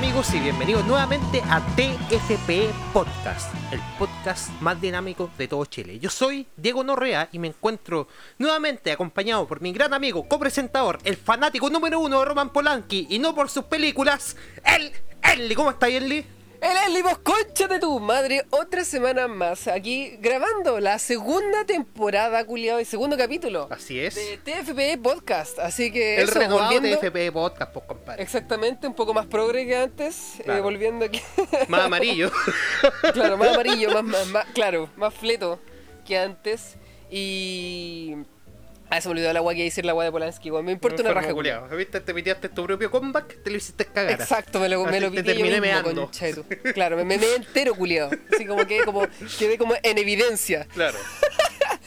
Amigos y bienvenidos nuevamente a TFP Podcast, el podcast más dinámico de todo Chile. Yo soy Diego Norrea y me encuentro nuevamente acompañado por mi gran amigo, copresentador, el fanático número uno de Roman Polanski y no por sus películas, el Ellie. ¿Cómo está Ellie? El Eli, vos concha de tu madre, otra semana más aquí grabando la segunda temporada, culiado, y segundo capítulo Así es. de TFP Podcast. Así que el eso, renovado volviendo- TFP Podcast, pues compadre. Exactamente, un poco más progre que antes, eh, volviendo aquí. Más amarillo. claro, más amarillo, más, más, más- claro, más fleto que antes. Y. Ah, se me olvidó la agua que decir la agua de Polanski, weón. Me importa una raja, culiao. ¿Viste? Te metiste tu propio comeback, te lo hiciste cagar. Exacto, me lo, me lo te pité yo terminé mismo, meando. Claro, me meé entero, culiado. Así como que como, quedé como en evidencia. Claro.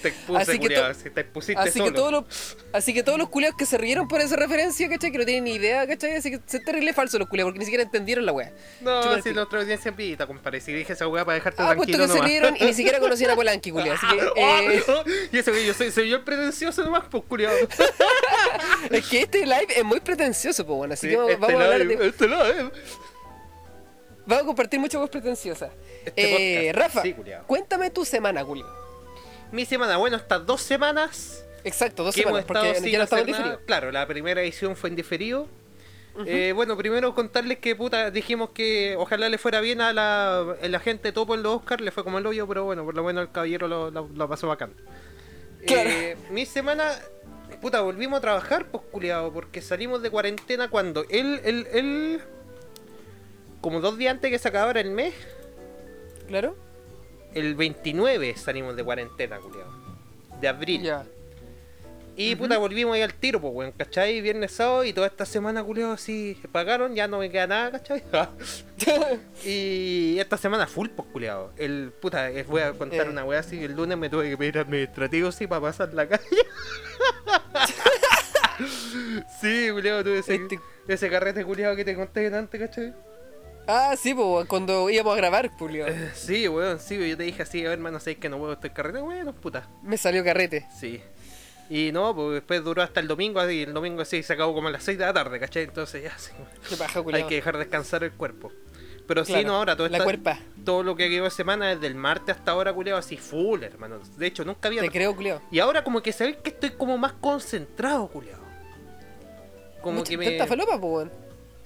Te expuse, Así que culiao, te expusiste Así que, solo. todos los, así que todos los culiados que se rieron por esa referencia, ¿cachai? Que no tienen ni idea, ¿cachai? Así que se terrible falso los culiados, porque ni siquiera entendieron la wea. No, el si nuestra audiencia es pita, compadre. Si dije esa weá para dejarte Ah, puesto tranquilo que se nomás. rieron y ni siquiera conocían a Polanqui, culiado. Así que, eh, Oh, y eso que yo soy, soy yo el pretencioso nomás, pues culiado. es que este live es muy pretencioso, pues bueno. Así que vamos, este vamos a hablar live, de. este live. Vamos a compartir muchas cosas preciosas. Este Eh. Rafa, Sí, cuéntame tu semana, Julio. Mi semana, bueno, estas dos semanas Exacto, dos que hemos semanas, estado porque ya no hacer nada. diferidos. Claro, la primera edición fue en diferido. Eh, bueno, primero contarles que puta, dijimos que ojalá le fuera bien a la, a la gente topo en los Oscar, le fue como el hoyo, pero bueno, por lo menos el caballero lo, lo- lo pasó bacán. Claro. Eh, mi semana, puta, volvimos a trabajar, pues culiado, porque salimos de cuarentena cuando él, él, él, como dos días antes que se acabara el mes, Claro. El 29 salimos de cuarentena, culiado, de abril. Ya. Y puta, volvimos ahí al tiro, pues, weón, ¿cachai? Viernes, sábado y toda esta semana, culiado, así pagaron, ya no me queda nada, ¿cachai? y esta semana full, pues, culiado. El, puta, eh, voy a contar Eh. una weá así, el lunes me tuve que pedir administrativo, sí, para pasar la calle. sí, culiado, tuve ese, Este- ese carrete, culiado, que te conté antes, ¿cachai? Ah, sí, pues cuando íbamos a grabar, Julio. Eh, Sí, weón, sí, yo te dije así, a ver, hermano, sé que no puedo estar carrete, bueno, puta. Me salió carrete. Sí. Y no, pues después duró hasta el domingo, y el domingo sí se acabó como a las 6 de la tarde, ¿cachai? Entonces ya, sí, Qué paja, hay que dejar descansar el cuerpo. Pero sí, no, ahora todo, la esta- cuerpa. todo lo que quedó de semana, desde el martes hasta ahora, culiado, así full, hermano. De hecho, nunca había... Te creo, culiao. Y ahora como que sabéis que estoy como más concentrado, culiado. Como Mucha- que me... Tanta falopa, pues.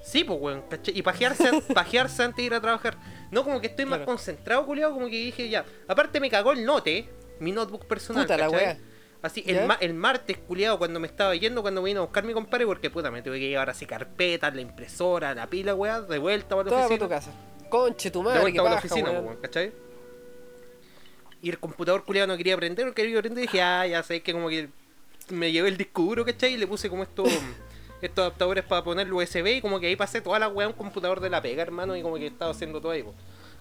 Sí, pues, weón, ¿cachai? Y pajearse, pajearse antes de ir a trabajar. No, como que estoy más concentrado, culiado, como que dije ya. Aparte me cagó el note, mi notebook personal, Puta la wea. Así, el, ma- el martes, culiado, cuando me estaba yendo, cuando me vino a buscar mi compadre, porque puta, me tuve que llevar así carpetas, la impresora, la pila, weá, de vuelta a la para oficina. tu casa. Conche, tu De madre, qué vuelta a la oficina, weón. ¿cachai? Y el computador culiado no quería prender, no quería prender, y dije, ah, ya sé que como que me llevé el disco duro, ¿cachai? Y le puse como estos, estos adaptadores para poner el USB, y como que ahí pasé toda la weá a un computador de la pega, hermano, y como que estaba haciendo todo ahí, po,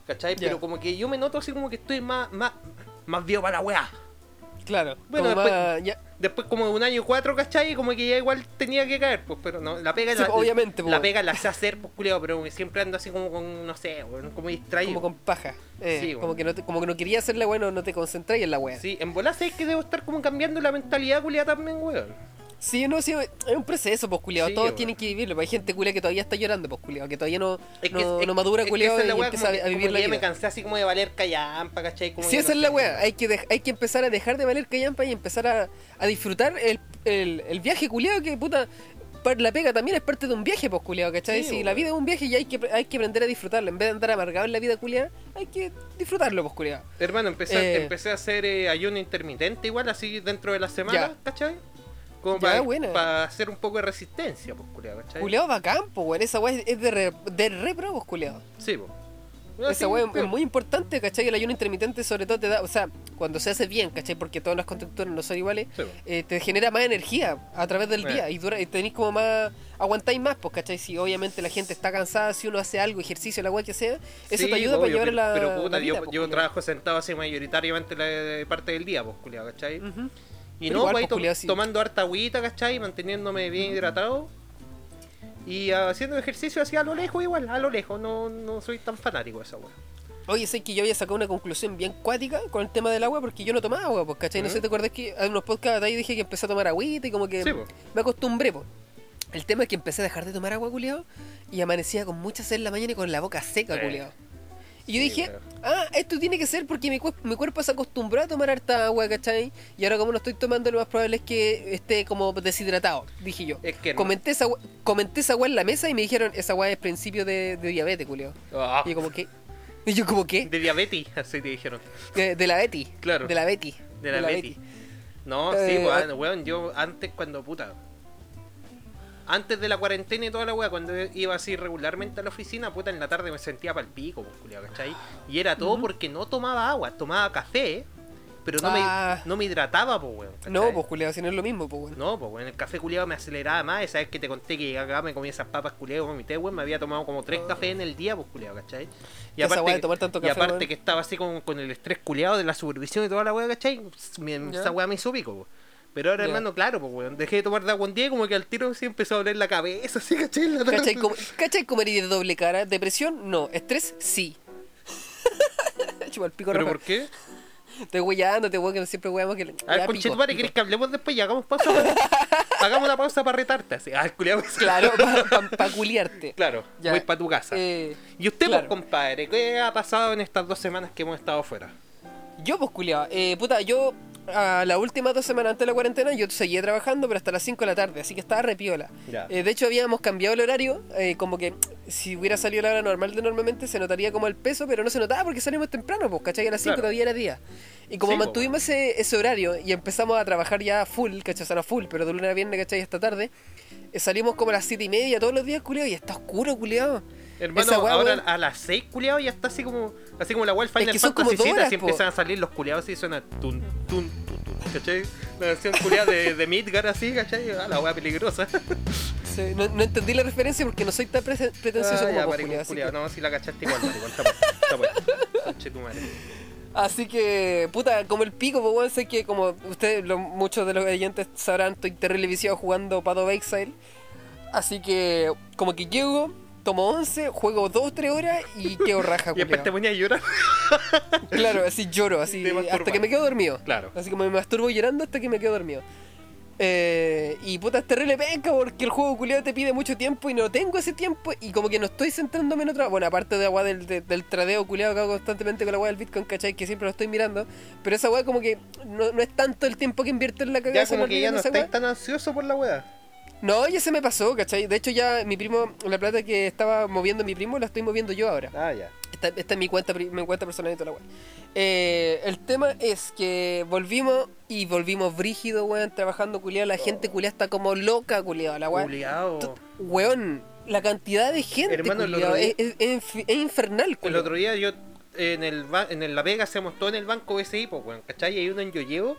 ¿cachai? Pero como que yo me noto así como que estoy más, más, más viejo para la weá. Claro. Bueno, como después- más- ya- Después como de un año y cuatro, ¿cachai? Como que ya igual tenía que caer, pues, pero no, la pega Sí, la, obviamente, la weón. pega la sé hacer, pues, culiado, pero siempre ando así como con, no sé, como distraído. como con paja. Eh, Sí, como, que no te- como que no quería hacerla, bueno, no te concentráis en la wea. Sí, en volar es que debo estar como cambiando la mentalidad culiada también, weón. Sí, no, sí, es un proceso, pues, culiao. Sí, Todos weón. tienen que vivirlo. pues, Hay gente culia que todavía está llorando, pues, culiao. Que todavía no, Es que- no, es- no madura, es culiao, esa es y la weá, empieza a vivir la vida. me cansé así como de valer callampa, ¿cachai? Como Sí, esa no es la wea. Hay que, hay que empezar a dejar de valer callampa y empezar a, a disfrutar el, el, el viaje culiao que puta. La pega también es parte de un viaje, pues, culiao, ¿cachai? Sí, si weón. la vida es un viaje y hay que, hay que aprender a disfrutarlo. En vez de andar amargado en la vida culiao, hay que disfrutarlo, pues, culiao. Hermano, empecé, Eh. empecé a hacer eh, ayuno intermitente igual, así dentro de la semana, Ya. ¿cachai? Como para, hacer un poco de resistencia, pues, culiado, ¿cachai? Culiao bacán, pues, weón. Esa wea es de re, de re pro, pues, culiao. Sí, pues. Esa weá es muy importante, ¿cachai? El ayuno intermitente sobre todo te da, o sea, cuando se hace bien, ¿cachai? Porque todas las conductores no son iguales, Sí, eh, te genera más energía a través del Eh. día y, dura, y tenéis como más, aguantáis más, pues, ¿cachai? Si obviamente la gente está cansada, si uno hace algo, ejercicio, la weá que sea, eso Sí, te ayuda obvio, para llevar la, Pero puta, la vida, yo, pues, yo trabajo sentado así mayoritariamente la parte del día, pues, culiado, ¿cachai? Ujú. Y Pero no, pues, pues, to- sí. tomando harta agüita, ¿cachai? Manteniéndome bien hidratado. Y haciendo ejercicio así a lo lejos igual, a lo lejos. No, no soy tan fanático de esa weá. Oye, sé que yo había sacado una conclusión bien cuática con el tema del agua porque yo no tomaba agua, pues, ¿cachai? No sé si te acuerdas que en unos podcasts ahí dije que empecé a tomar agüita y como que Sí, po. me acostumbré, pues. El tema es que empecé a dejar de tomar agua, culiao, y amanecía con mucha sed en la mañana y con la boca seca, Sí. culiao. Y yo Sí, dije, weón. ah, esto tiene que ser porque mi, cuerp- mi cuerpo se acostumbró a tomar harta agua, ¿cachai? Y ahora como no estoy tomando, lo más probable es que esté como deshidratado, dije yo. Es que no. Comenté esa, comenté esa agua en la mesa y me dijeron, esa agua es principio de, de diabetes, culiao. Ah, Y yo como, ¿qué? Y yo como, ¿qué? de diabetes, así te dijeron. De, de la Betty. Claro. De la Betty. De la, Betty. No, sí, Eh, weón, weón, yo antes cuando puta. Antes de la cuarentena y toda la weá, cuando iba así regularmente a la oficina, puta, en la tarde me sentía pal pico, pues, culiao, ¿cachai? Y era todo porque no tomaba agua, tomaba café, pero no, Ah. me, no me hidrataba, pues, weón. ¿cachai? No, pues culiao, si no es lo mismo, pues bueno. No, pues, weón, el café culiado me aceleraba más. Esa vez que te conté que acá me comía esas papas culiadas con mi té, weón, me había tomado como tres cafés en el día, pues, culiado, ¿cachai? Y Esa weá de tomar tanto y café, aparte weón. que estaba así con, con el estrés culiado de la supervisión y toda la weá, ¿cachai? Ya. Esa weá me hizo pico, pues. Pero ahora, hermano, claro, pues, weón, dejé de tomar de agua un día y como que al tiro sí empezó a doler la cabeza, así, ¿cachai? En la. ¿Cachai, com ¿Cachai de doble cara? ¿Depresión? No. ¿Estrés? Sí. Chupa el pico ¿Pero por qué? Estoy weyando, te que siempre weyamos que. A ver, conchetumare, pico. ¿querés que hablemos después y hagamos pausa? hagamos una pausa para retarte, así. Ah, el culiado. Claro, para culiarte. Claro, Ya. voy para tu casa. Eh, ¿Y usted, claro. pues, compadre, qué ha pasado en estas dos semanas que hemos estado fuera? yo, pues, culiado. Eh, puta, yo. A las últimas dos semanas antes de la cuarentena yo seguía trabajando, pero hasta las 5 de la tarde, así que estaba repiola. Eh, de hecho, habíamos cambiado el horario, eh, como que si hubiera salido la hora normal de normalmente se notaría como el peso, pero no se notaba porque salimos temprano, pues, ¿cachai? A las 5 Claro. todavía era día. Y como Sí, mantuvimos ese, ese horario y empezamos a trabajar ya full, ¿cachai? O sea, no full, pero de lunes a viernes, ¿cachai? Hasta tarde, eh, salimos como a las 7 y media todos los días, culiado, y está oscuro, culiado. Hermano, Esa ahora a las 6, culiado, ya está así como así como la web Final que son Fantasy VII, así empiezan a salir los culiados y suena tun, tun, tun, tun, ¿cachai? La versión culiada de, de Midgar así, ¿cachai? Ah, la wea peligrosa. Sí, no, no entendí la referencia porque no soy tan pretencioso Ah, como vos, que- No, si la cachaste igual, maricón, está bueno, está bueno. Conche tu madre. Así que, puta, como el pico, pues bueno, sé que como ustedes, lo- muchos de los oyentes sabrán, estoy terrible viciado jugando Path of Exile. Así que, como que llego, tomo 11, juego 2 3 horas y quedo raja, Y después te ponía a llorar. Claro, así lloro, así, hasta que me quedo dormido. Claro. Así como me masturbo llorando hasta que me quedo dormido. Eh, y puta, es terrible penca porque el juego culiado te pide mucho tiempo y no tengo ese tiempo y como que no estoy centrándome en otra. Bueno, aparte de agua del, de- del tradeo culiado que hago constantemente con la agua del Bitcoin, ¿cachai? Que siempre lo estoy mirando. Pero esa weá como que no, no es tanto el tiempo que invierto en la cagada. Ya como que ya no estáis weá. tan ansioso por la wea. No, ya se me pasó, ¿cachai? De hecho ya mi primo, la plata que estaba moviendo mi primo la estoy moviendo yo ahora. Ah, ya. Esta, esta es mi cuenta, mi cuenta personal y toda la weá. Eh, el tema es que volvimos y volvimos brígido, weón, trabajando culiado. La gente culiada está como loca, culiado. La weá. Culiao. Weón, la cantidad de gente, Hermano, el culiao, día- es, es- es infernal, El culiao. otro día yo en el en el La Vega hacemos todo en el banco BCI, pues weón, ¿cachai? Y hay uno en Yo Llevo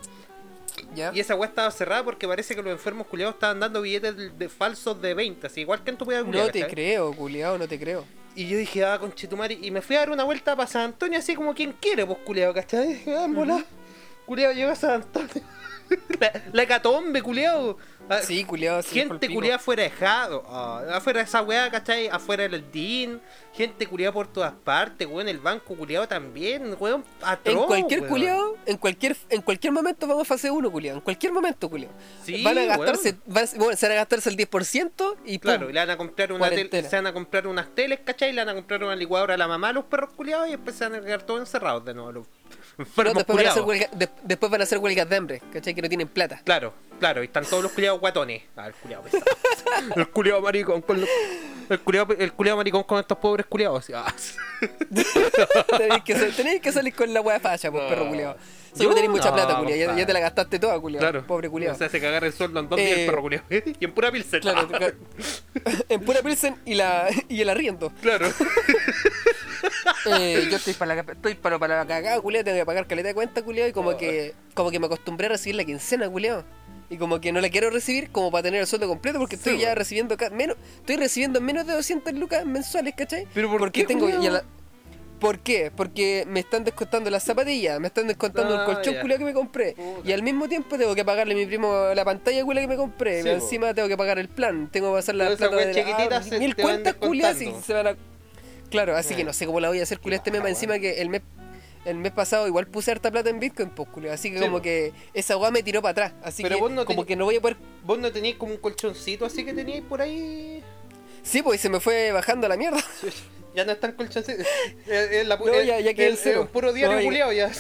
¿Ya? y esa weá estaba cerrada porque parece que los enfermos culiados estaban dando billetes de, de falsos de 20, así igual que en tu pega No te creo, culiado, no te creo. Y yo dije, ah, conchetumari, y me fui a dar una vuelta para San Antonio así como quien quiere, pues culiado, ¿cachai? Ah, en bola. Culiado llegó a San Antonio. la, la hecatombe, culiado. Ah, Sí, culiado, sí. Gente culiada afuera de Jado, ah, afuera de esa weá, ¿cachai? Afuera del DIN, gente culiada por todas partes, weón, el banco culiado también, weón, atroz, En cualquier weón. culiado, en cualquier, en cualquier momento vamos a fase 1, culiado. En cualquier momento, culiado. Sí, van a gastarse, van- bueno, se van a gastarse el 10% y pum. Claro, y le van a comprar una tele, se van a comprar unas teles, ¿cachai? Le van a comprar una licuadora a la mamá a los perros culiados y después se van a quedar todos encerrados de nuevo. Los No, enfermos después, van a hacer huelga- de- después van a hacer huelgas de hambre, ¿cachai? Que no tienen plata. Claro, claro, y están todos los culiados guatones. Ah, el culiado pesado. el culiado maricón con los- El culiado, el culiado maricón con estos pobres culiados. Ah. tenéis, que, tenéis que salir con la wea falla, pues, No. perro culiado. Solo tenéis mucha no, plata, culiado. Ya, ya te la gastaste toda, culiado. Claro. Pobre culiado. O sea, se cagar el sueldo en dos días Eh, el perro culiado. y en pura pilsen. Claro, en pura pilsen y, la, y el arriendo. claro. Eh, yo estoy para la, estoy para, para la cagada, culiado. Tengo que pagar caleta de cuenta, culiado. Y como que como que me acostumbré a recibir la quincena, culiado. Y como que no la quiero recibir como para tener el sueldo completo porque Sí, estoy ya recibiendo menos estoy recibiendo menos de 200 lucas mensuales, ¿cachai? ¿Pero por porque qué, tengo culiao? ya la- ¿Por qué? Porque me están descontando las zapatillas, me están descontando Ah, el colchón ya. culiao que me compré. Puta. Y al mismo tiempo tengo que pagarle a mi primo la pantalla culia que me compré. Sí. Encima tengo que pagar el plan. Tengo que pasar la plata de chiquititas se mil cuentas culias y se van a. Claro, así Eh. que no sé cómo la voy a hacer culia este baja, Encima que el mes el mes pasado igual puse harta plata en Bitcoin, pues, culiao. Así que Sí, como po. que esa weá me tiró para atrás. Así Pero que vos no como que no voy a poder. Vos no teníais como un colchoncito así que teníais por ahí. Sí, pues y se me fue bajando la mierda. Ya no es tan colchoncito. Es, es la pu- No, es- ya- ya quedé en es- cero. un puro diario No, ya- culiao ya.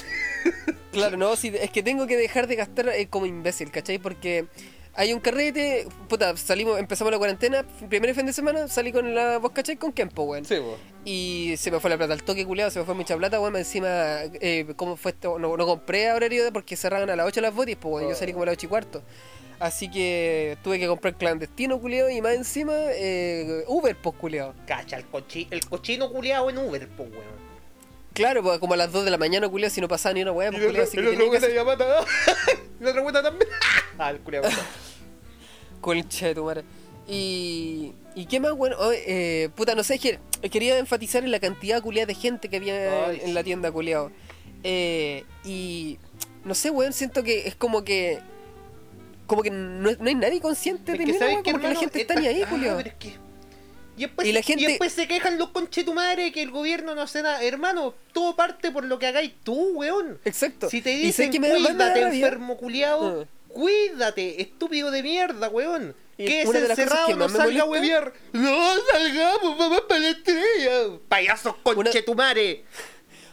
Claro, no, sí, es que tengo que dejar de gastar eh, como imbécil, ¿cachai? Porque hay un carrete, puta, salimos, empezamos la cuarentena, primer fin de semana, salí con la voz, ¿cachai? Con Kempo, weón. Sí, po. Y se me fue la plata al toque, culiado, se me fue mucha plata, weón, encima, eh, ¿cómo fue esto? No, no compré a horario porque cerraban a las 8 las botis, pues, weón, yo salí como a las 8 y cuarto. Así que tuve que comprar clandestino, culiado, y más encima, eh, Uber, pues, culiado. Cacha, el, cochi, el cochino culiao en Uber, po, weón. Claro, pues como a las 2 de la mañana, culiado, si no pasaba ni una weá, pues, el culiao, otro, así el que otro tenía que. Y la otra weón también. Ah, el culiao. Concha de tu madre. Y, y qué más bueno, Oh, eh, puta, no sé, es que quería enfatizar en la cantidad culiada de gente que había Ay, en la tienda culiado. Eh, y no sé, weón, siento que es como que como que no, no hay nadie consciente Es de mí, ¿sabes weón, qué, porque la gente está ni ahí, Ah, culiado. pero es que- Y después, Y la gente- y después se quejan los conchetumares que el gobierno no hace nada. Hermano, todo parte por lo que hagáis tú, weón. Exacto. Si te dicen que me me cuídate, enfermo culiao, Ah. cuídate, estúpido de mierda, weón. Que es una encerrado, que no salga a huevear. No salgamos, vamos para la estrella. Payasos conchetumares.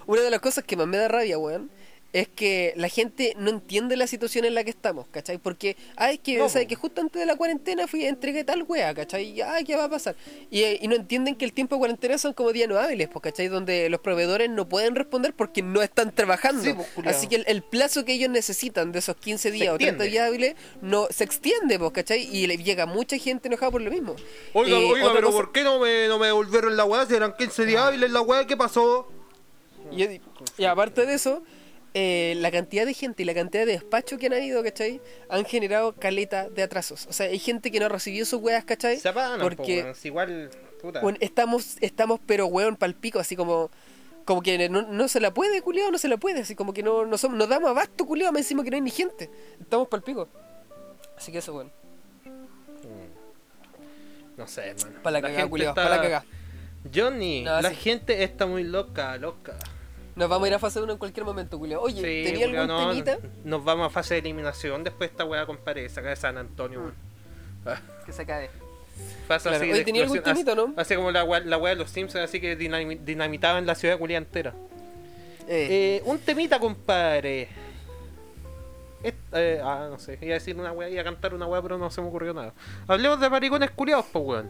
Una de las cosas que más me da rabia, weón, es que la gente no entiende la situación en la que estamos, ¿cachai? Porque, ay, que, No, ¿sabes? po. que justo antes de la cuarentena fui entregué tal wea, ¿cachai? Y, ay, ¿qué va a pasar? Y, eh, y no entienden que el tiempo de cuarentena son como días no hábiles, pues, ¿cachai? Donde los proveedores no pueden responder porque no están trabajando. Sí, pues. Así que el, el plazo que ellos necesitan de esos 15 días o 30 extiende. días hábiles no se extiende, pues, ¿cachai? Y le llega mucha gente enojada por lo mismo. Oiga, Eh, oiga, pero cosa- ¿por qué no me, no me devolvieron la weá? Si eran 15 días hábiles la weá, ¿qué pasó? Y, y aparte de eso, eh, la cantidad de gente y la cantidad de despacho que han habido, ¿cachai? Han generado caleta de atrasos. O sea, hay gente que no ha recibido sus weas, ¿cachai? Se apagan, Porque po, igual, puta. estamos, estamos pero weón pal pico, así como como que no, no se la puede, culiado, no se la puede, así como que no, no somos, nos damos abasto, culiado, me decimos que no hay ni gente. Estamos pal pico. Así que eso, weón. No sé, hermano. Pa' la cagá, gente culiao, está- pa' la cagá. Johnny, No, la sí. gente está muy loca, loca. Nos vamos a ir a fase 1 en cualquier momento, culiado. Oye, Sí, ¿tenía algún no, temita? Nos vamos a fase de eliminación después de esta weá, compadre. Saca de San Antonio, Mm. Ah, Que se cae. Pasa Claro, así oye, de ¿tenía algún temita, no? Así como la weá, la de los Simpsons, así que dinami- dinamitaban la ciudad culia entera. Eh, Eh, un temita, compadre. Eh, ah, no sé, iba a decir una weá, iba a cantar una weá, pero no se me ocurrió nada. Hablemos de maricones culiados, pues weón.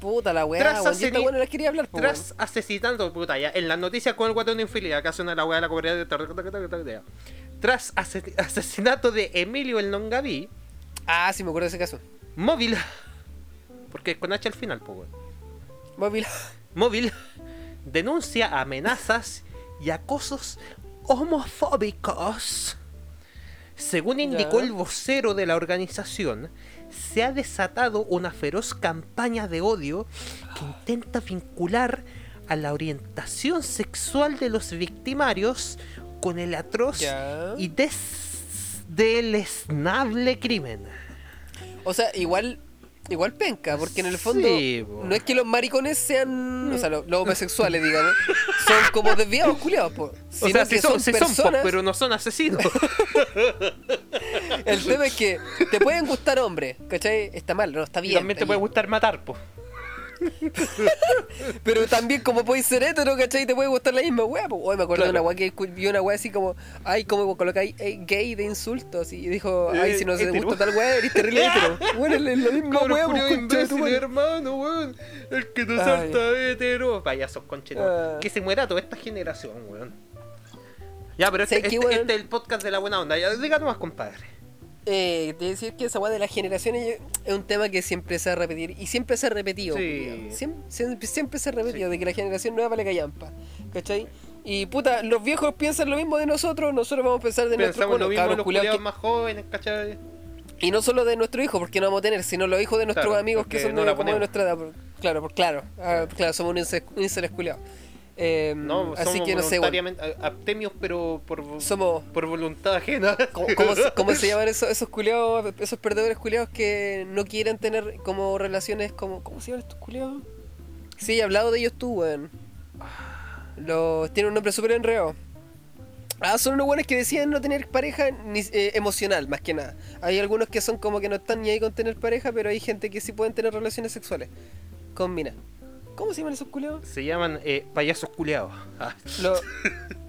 Puta la weá, tras asesini- weá no las quería hablar. Tras asesinando, puta, ya, en las noticias con el guatón de infidelidad, que suena la weá de la comunidad de Tras ase- asesinato de Emilio el Nongaví, Ah, sí, me acuerdo de ese caso. móvil. Porque es con H al final, pues weón. Móvil. Móvil denuncia amenazas y acosos homofóbicos. Según indicó Ya. el vocero de la organización, se ha desatado una feroz campaña de odio que intenta vincular a la orientación sexual de los victimarios con el atroz y des- deleznable crimen. O sea, igual igual penca, porque en el fondo Sí, po. no es que los maricones sean, o sea, los, los homosexuales, digamos, son como desviados culiados, po. O Sino sea, que si son, si son, po, personas. pero no son asesinos. El tema es que te pueden gustar hombres, ¿cachai? Está mal, no, está y bien. también te puede gustar matar, pues. Pero también como puedes ser hetero, ¿cachai? Te puede gustar la misma weá, po. Hoy me acuerdo de Claro. una weá que vi una weá así como, ay, cómo colocáis eh, gay de insultos. Y dijo, ay, Eh, si no se te gusta tal weá, eres terrible hetero. Bueno, es la misma de imbécil, madre. hermano, weón. El que te Ay. salta hetero. Payasos conchetos. Ah. Que se muera toda esta generación, weón. Ya, pero este, ¿Sabes qué, este- weón? este es el podcast de la buena onda. Ya, diga nomás, compadre. Eh, de decir que esa weá de las generaciones es un tema que siempre se va a repetir y siempre se ha repetido. Sí. Siempre, siempre, siempre se ha repetido de que la generación nueva vale callampa. ¿Cachai? Y puta, los viejos piensan lo mismo de nosotros, nosotros vamos a pensar de nuestros lo bueno, mismo cabros los culiados que- más jóvenes, ¿cachai? Y no solo de nuestro hijo, porque no vamos a tener, sino los hijos de nuestros Claro, amigos que son no de, la como de nuestra edad. Claro, por, claro, ah, claro, somos un ince- un inceles culiados. Eh, No, así somos que no sé, bueno, voluntariamente a- abstemios, pero por, somos... por voluntad ajena. ¿Cómo, cómo se- cómo se llaman esos, esos culiados, esos perdedores culiados que no quieren tener como relaciones como... ¿Cómo se llaman estos culiados? Sí, he hablado de ellos tú, weón. Los, tienen un nombre súper enredado. Ah, son unos buenos que decían no tener pareja ni, eh, emocional, más que nada. Hay algunos que son como que no están ni ahí con tener pareja, pero hay gente que sí pueden tener relaciones sexuales con mina. ¿Cómo se llaman esos culeados? Se llaman eh, payasos culeados. Ah. Los,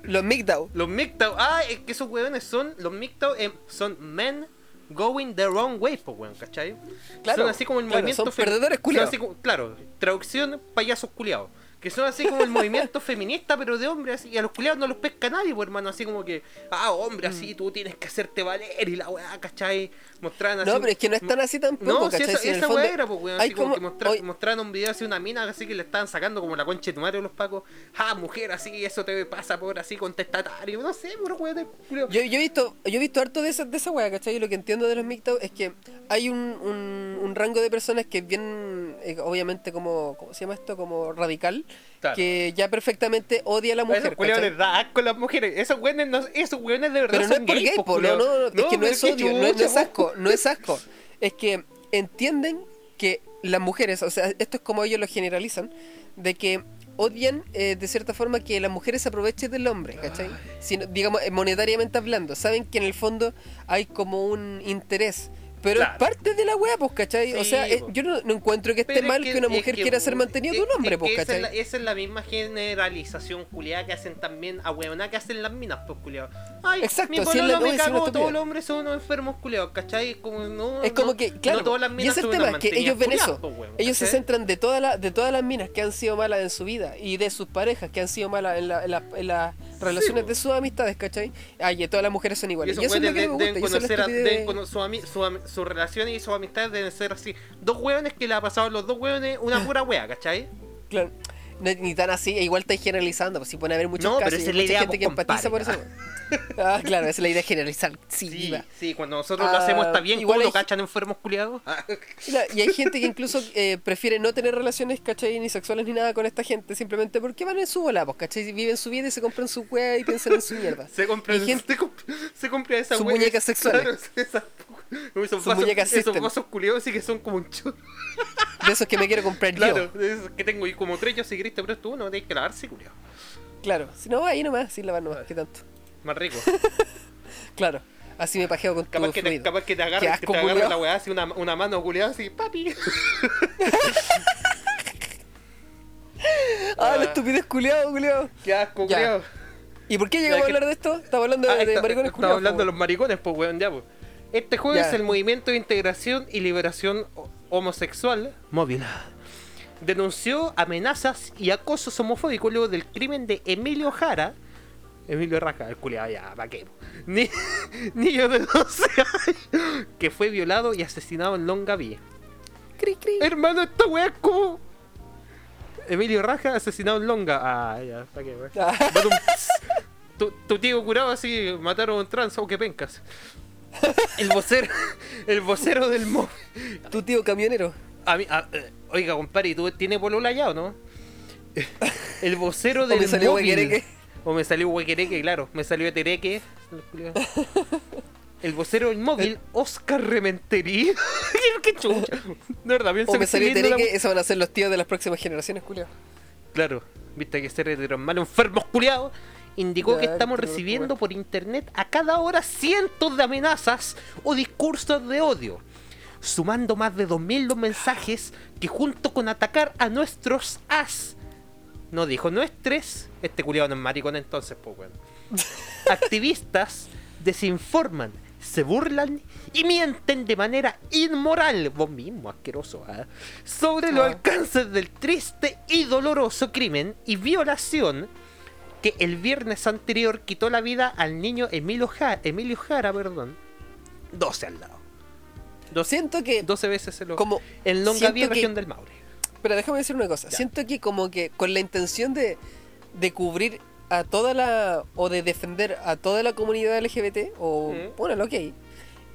los MGTOW. Los MGTOW. Ah, es que esos weones son. Los MGTOW eh, son men going the wrong way, pues weón, ¿cachai? Claro, son así como el claro, movimiento. son perdedores culiados. como- Claro, traducción payasos culeados. Que son así como el movimiento feminista, pero de hombres así. Y a los culeados no los pesca nadie, pues hermano. Así como que, ah, hombre, Mm. así tú tienes que hacerte valer y la weá, ¿cachai? Mostraban así. No, pero es que no es tan así tampoco, No, si ¿cachai? esa, Si en el esa fondo weá era, pues, weón. Así como, como- que hoy- mostraron un video así una mina así que le estaban sacando como la concha de tu madre a los pacos. Ah, mujer, así, eso te pasa por así contestatario. No sé, por weón. Yo, yo he visto, yo he visto harto de esa, de esa wea, ¿cachai? Y lo que entiendo de los MGTOW es que hay un, un, un rango de personas que es bien, eh, obviamente como, ¿cómo se llama esto? Como radical, Claro. que ya perfectamente odia a la esos mujer, les da asco a las mujeres. Esos weones, no, esos weones de verdad Pero no es son por gays, gay, po, po, no, culiao. no, no, es que no es odio, no, es- es asco, no es asco. Es que entienden que las mujeres, o sea, esto es como ellos lo generalizan, de que odian eh, de cierta forma que las mujeres se aprovechen del hombre, ¿cachai? Si digamos, eh, monetariamente hablando, saben que en el fondo hay como un interés. Pero Claro. es parte de la wea, pues, ¿cachai? o sea, po. yo no, no encuentro que esté Pero es mal que, una mujer que, quiera ser mantenida de un hombre, es pues, que esa, es ¿cachai? la, esa es la misma generalización culiada que hacen también a huevona que hacen las minas, pues culiado. Ay, Exacto, mi si pololo la- me si una cagó, todos los hombres son unos enfermos culiados, ¿cachai? Como, no, Es como no- que, claro, no todas las y ese es el son tema, que ellos ven eso. pues, weón, ellos se centran de todas las de todas las minas que han sido malas en su vida y de sus parejas que han sido malas en, la- en la- en las relaciones de sus amistades, ¿cachai? Ay, y todas las mujeres son iguales. Y eso es lo que me deben, gusta. conocer a, deben cono- su su relaciones y sus amistades deben ser así. Dos hueones que le ha pasado a los dos hueones una pura wea, ¿cachai? Claro. No, ni tan así, e igual estáis generalizando, pues si pueden haber muchos No, pero casos esa es la idea, gente que pues, empatiza por eso. Ah, claro, esa es la idea generalizar. Sí, Sí, cuando nosotros lo Ah, hacemos está bien, igual ¿cómo lo hay- cachan enfermos culiados? Y la- Y hay gente que incluso eh, prefiere no tener relaciones, ¿cachai? Ni sexuales ni nada con esta gente, simplemente porque van en su bola, pues, ¿cachai? Viven su vida y se compran su wea y piensan en su mierda. Se compra, Y gente- se compra, se compra esa Sus wea- muñecas sexuales. Claro, esos Sus vasos, esos culiados sí que son como un churro. De esos que me quiero comprar Claro, yo. de esos que tengo y como tres yo si querés te presto uno, tenés que lavarse, culiado. Claro. Si no, ahí nomás, sin lavar nomás, ¿qué tanto? Más rico. Claro. Así me pajeo con Capaz todo que, te, capaz que te agarre, que asco, te agarre culiao. la weá así una, una mano culiada así, papi. Ah, la estupidez culiado, culiado. Qué asco, Ya. culiao. ¿Y por qué llegamos Ya, a que- hablar de esto? Estamos hablando de, Ah, de está- maricones estaba culiados. hablando de los maricones, pues weón, ya pues. Este jueves Ya. el movimiento de integración y liberación ho- homosexual móvil denunció amenazas y acosos homofóbicos luego del crimen de Emilio Jara. Emilio Raja, el culiado ya, pa' qué. Ni- niño de 12 años que fue violado y asesinado en Longaví. Cri, cri. Hermano, esta weá es como. Emilio Raja asesinado en Longa. Ah, ya, pa' qué, weón. Ah. Tu, tu tío curado así, mataron a un trans, o que pencas. El vocero, el vocero del móvil. Tu tío camionero. A mí, a- eh, oiga, compadre, ¿y tú tienes polola ya o no? El vocero del móvil. huequereque. O me salió huequereque, claro. Me salió etereque. El vocero del móvil, Oscar Rementería. ¡Qué chucha! De verdad, pienso O me salió viendo la- Tereque, esos van a ser los tíos de las próximas generaciones, culiado. Claro, viste que ser hetero es malo, enfermos culiados. Indicó que estamos recibiendo por internet a cada hora cientos de amenazas o discursos de odio, sumando más de 2.000 los mensajes que junto con atacar a nuestros as, no dijo nuestros, este culiado no es maricón entonces, pues bueno, activistas desinforman, se burlan y mienten de manera inmoral, vos mismo asqueroso, ¿ah? sobre los Ah. alcances del triste y doloroso crimen y violación que el viernes anterior quitó la vida al niño Emilio Jara, Emilio Jara perdón, 12 al lado. 12, Siento que 12 veces se lo... como en Longaví, región del Maule. Pero déjame decir una cosa. Ya. Siento que como que con la intención de, de cubrir a toda la... o de defender a toda la comunidad LGBT, o Mm. bueno, lo que hay,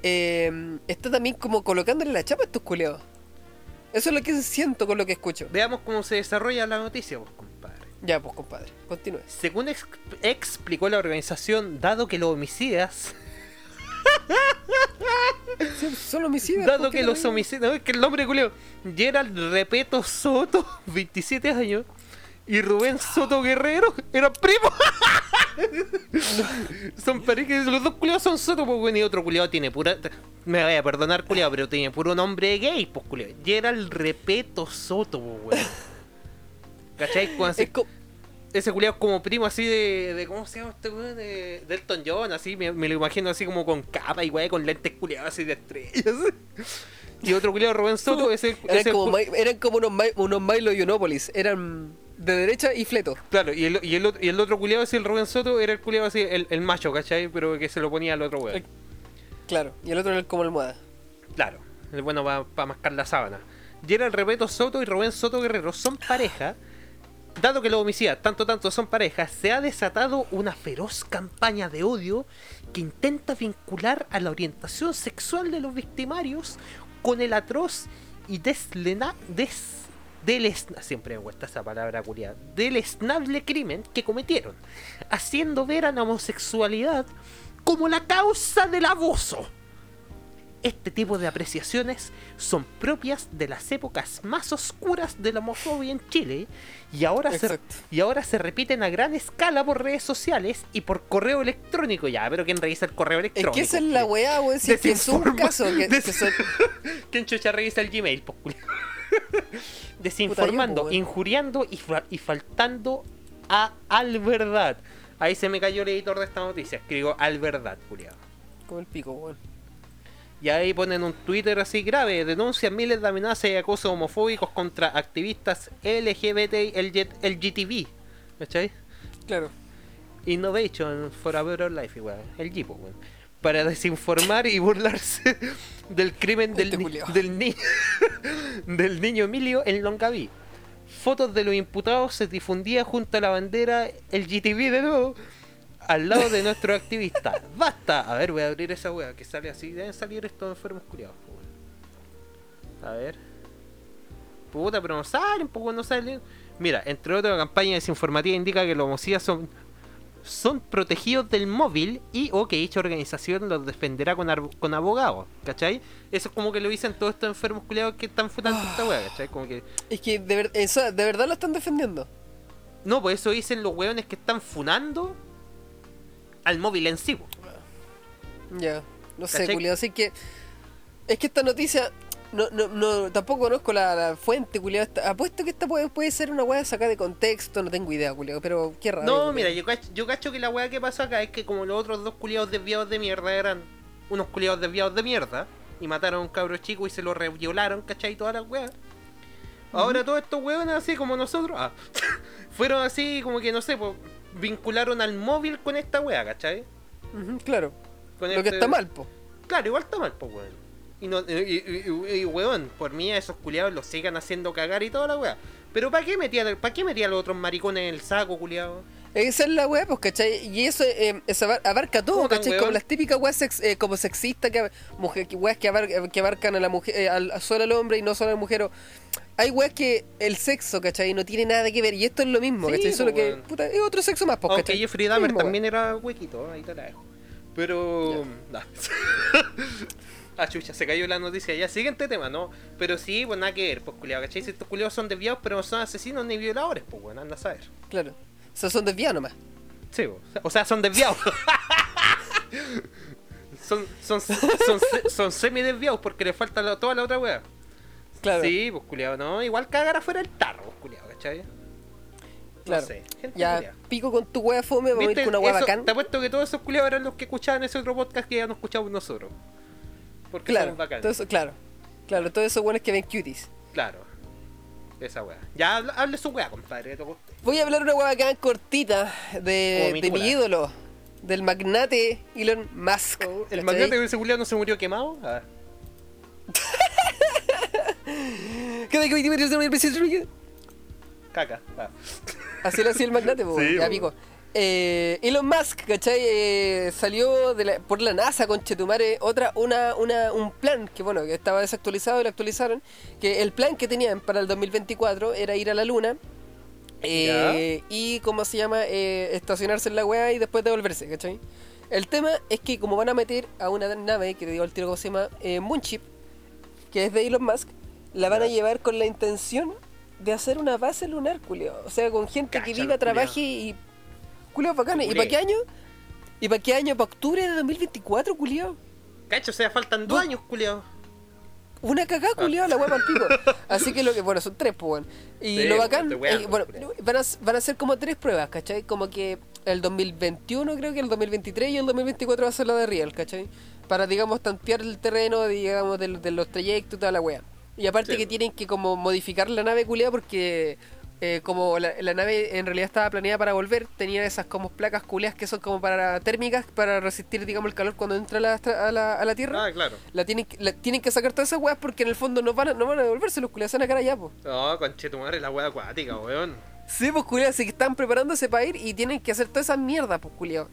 eh, está también como colocándole la chapa a estos culeados. Eso es lo que siento con lo que escucho. Veamos cómo se desarrolla la noticia, vos, compadre. Ya, pues compadre, continúe. Según ex- explicó la organización, dado que los homicidas, son homicidas. dado ¿por que los homicidas, no, es que el nombre culeo, Gerald Repeto Soto, 27 años, y Rubén Soto Guerrero eran primos. son parejas, los dos culiados son Soto, pues bueno, y otro culiado tiene pura. Me voy a perdonar, culiado, pero tiene puro nombre gay, pues culiado. Y era el Repeto Soto, pues weón. ¿Cachai? Cuando se- Es co- ese culiado es como primo así de, de ¿cómo se llama este weón? De, de Elton John, así, me, me lo imagino así como con capa y weón, con lentes culiados así de estrellas. Y otro culiado Rubén Soto es el, es eran, el como, eran como unos, unos Milo Yiannopoulos. Eran de derecha y fleto. Claro, y el, y el, otro- y el otro culiado así, el Rubén Soto, era el culiado así, el, el macho, ¿cachai? Pero que se lo ponía al otro weón. El- Claro. Y el otro era como almohada. Claro, el bueno para mascar la sábana. Gerald Repeto Soto y Rubén Soto Guerrero son pareja. Dado que los homicidas tanto tanto son pareja, se ha desatado una feroz campaña de odio que intenta vincular a la orientación sexual de los victimarios con el atroz y deslena, des, delesna- siempre me cuesta esa palabra culiada, deleznable crimen que cometieron, haciendo ver a la homosexualidad como la causa del abuso. Este tipo de apreciaciones son propias de las épocas más oscuras de la homofobia en Chile y ahora, se, Exacto. y ahora se repiten a gran escala por redes sociales y por correo electrónico. Ya, pero ¿quién revisa el correo Es electrónico? que esa es la weá, weón. Si es que es un caso que, que ¿Quién chucha revisa el Gmail? Desinformando, Puta, yo, injuriando y, fa- y faltando a al verdad. Ahí se me cayó el editor de esta noticia. Escribo al verdad, culiado. Como el pico, weón. Y ahí ponen un Twitter así grave, denuncian miles de amenazas y acosos homofóbicos contra activistas LGBT y LG LGTB. ¿Cachai? Claro. Innovation for a Better Life, igual. El Jeep, weón. Para desinformar y burlarse del crimen del, Este ni- del, ni- del niño Emilio en Longaví. Fotos de los imputados se difundían junto a la bandera LGTB de nuevo, al lado de nuestro activista. ¡Basta! A ver, voy a abrir esa wea que sale así. Deben salir estos enfermos curiados. A ver. Puta, pero no salen, pues no salen. Mira, entre otras, la campaña desinformativa indica que los homicidas son, son protegidos del móvil y o que dicha organización los defenderá con, ar- con abogados, ¿cachai? Eso es como que lo dicen todos estos enfermos culiados que están futando esta wea, ¿cachai? Como que. Es que de, ver- eso, de verdad lo están defendiendo. No, pues eso dicen los weones que están funando al móvil en sí. Ya. No sé, culiado. Así que. Es que esta noticia. No, no, no, tampoco conozco la, la fuente, culiado. Apuesto que esta puede, puede ser una weá sacada de contexto, no tengo idea, culiado. Pero qué raro. No, culiao. mira, yo cacho, yo cacho que la weá que pasó acá es que como los otros dos culiados desviados de mierda eran unos culiados desviados de mierda y mataron a un cabro chico y se lo reviolaron, ¿cachai? Todas las weas. Ahora todos estos weones así como nosotros, ah, fueron así como que no sé, pues, vincularon al móvil con esta wea, ¿cachai? Claro. Con Lo que este- está mal, po. Claro, igual está mal, pues weón. Y, no, y, y- y- y, weón, por mí a esos culiados los sigan haciendo cagar y toda la wea. Pero ¿para qué metía, para qué metía a los otros maricones en el saco, culiado? Esa es la weá, pues, ¿cachai? Y eso, eh, eso abar- abarca todo, ¿Cómo tan ¿cachai? weón? Como las típicas weas sex- eh, como sexistas, que, mujer, weas que, abar- que abarcan a la mujer, eh, al, solo al hombre y no solo a la mujer. o- hay weas que el sexo, ¿cachai? No tiene nada que ver. Y esto es lo mismo, Sí, ¿cachai? pues, Solo que, puta, es otro sexo más, pues, Aunque ¿cachai? Jeffrey Dahmer mismo, también era huequito, ahí te la dejo. Pero. nah. ah, chucha, se cayó la noticia. Ya, siguiente tema, ¿no? Pero sí, pues nada que ver, pues culiado, ¿cachai? Si estos culiados son desviados, pero no son asesinos ni violadores, pues bueno, anda a saber. Claro. O sea, son desviados nomás. Sí, o sea, son desviados. son, son, son, son semi desviados porque le falta toda la otra wea. Claro. Sí, pues culiado, ¿no? Igual cagar afuera del tarro, pues culiado, ¿cachai? claro. No sé, gente ya, culiao. pico con tu wea fome, vamos a ir con una wea Eso- bacán. Te apuesto que todos esos culiados eran los que escuchaban ese otro podcast que ya no escuchamos nosotros. Porque Claro, somos bacanes. todo eso, claro. Claro, todos esos buenos que ven cuties. Claro. Esa weá. Ya hable, hable su weá, compadre, que tocó usted. Voy a hablar una hueá bacán cortita de, mi de mi ídolo, del magnate Elon Musk. El ¿cachai? magnate de culiao no se murió quemado. Ah, el caca. Ah. Así lo hacía el magnate, po, Sí, ya po. pico. Eh, Elon Musk, ¿cachai? Eh, salió de la- por la NASA con Chetumare otra, una, una, un plan que bueno, que estaba desactualizado y lo actualizaron. Que el plan que tenían para el 2024 era ir a la luna. eh, y cómo se llama Eh, estacionarse en la weá y después devolverse, ¿cachai? El tema es que como van a meter a una nave que te digo al tiro cómo se llama eh, Moonship, que es de Elon Musk, la van a llevar con la intención de hacer una base lunar, culiao. O sea, con gente que viva, trabaje y. Culiao, bacán. ¿Y para qué año? ¿Y para qué año? ¿Para octubre de 2024, culiao? Cacho, o sea, faltan dos años, culiao. Una cagada, culiao, la hueá al pico. Así que lo que, bueno, son tres, pues, weón. Y Sí, lo pues, bacán, eh, bueno, van a, van a ser como tres pruebas, ¿cachai? Como que el 2021, creo que el 2023 y el 2024 va a ser la de Real, ¿cachai? Para, digamos, tantear el terreno, digamos, de, de los trayectos y toda la wea. Y aparte Sí. que tienen que como modificar la nave culiao porque eh, como la, la nave en realidad estaba planeada para volver, tenía esas como placas culias que son como para térmicas para resistir, digamos, el calor cuando entra a la, a la, a la Tierra. Ah, claro. La tienen, que- la, tienen que sacar todas esas weas porque en el fondo no van a, no van a devolverse los culiados, se van a cara allá, po. No, conche tu madre, la wea acuática, weón. Sí, pues culiados, así que están preparándose para ir y tienen que hacer todas esas mierdas, pues culiados.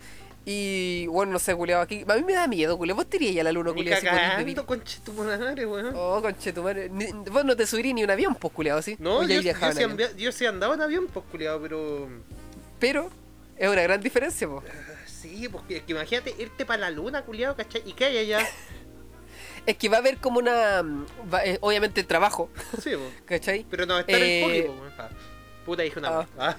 Y bueno, no sé, culiado, aquí. A mí me da miedo, culiado. Vos te irías ya a la luna, culiado, cagando, vivir. conche tu madre, weón. Oh, conche tu madre. Ni- Vos no te subirías ni un avión, pues culiado, ¿sí? No, yo, yo, en sí avión. anda- yo sí andaba en avión, pues, culiado, pero... Pero es una gran diferencia, pues. Sí, porque es que imagínate irte para la luna, culiado, ¿cachai? ¿Y qué hay allá? Es que va a haber como una. va- eh, obviamente trabajo, Sí, pues. ¿cachai? Pero no, está en Eh, el poli, pues. Ah, Puta, dije una ah. Ah.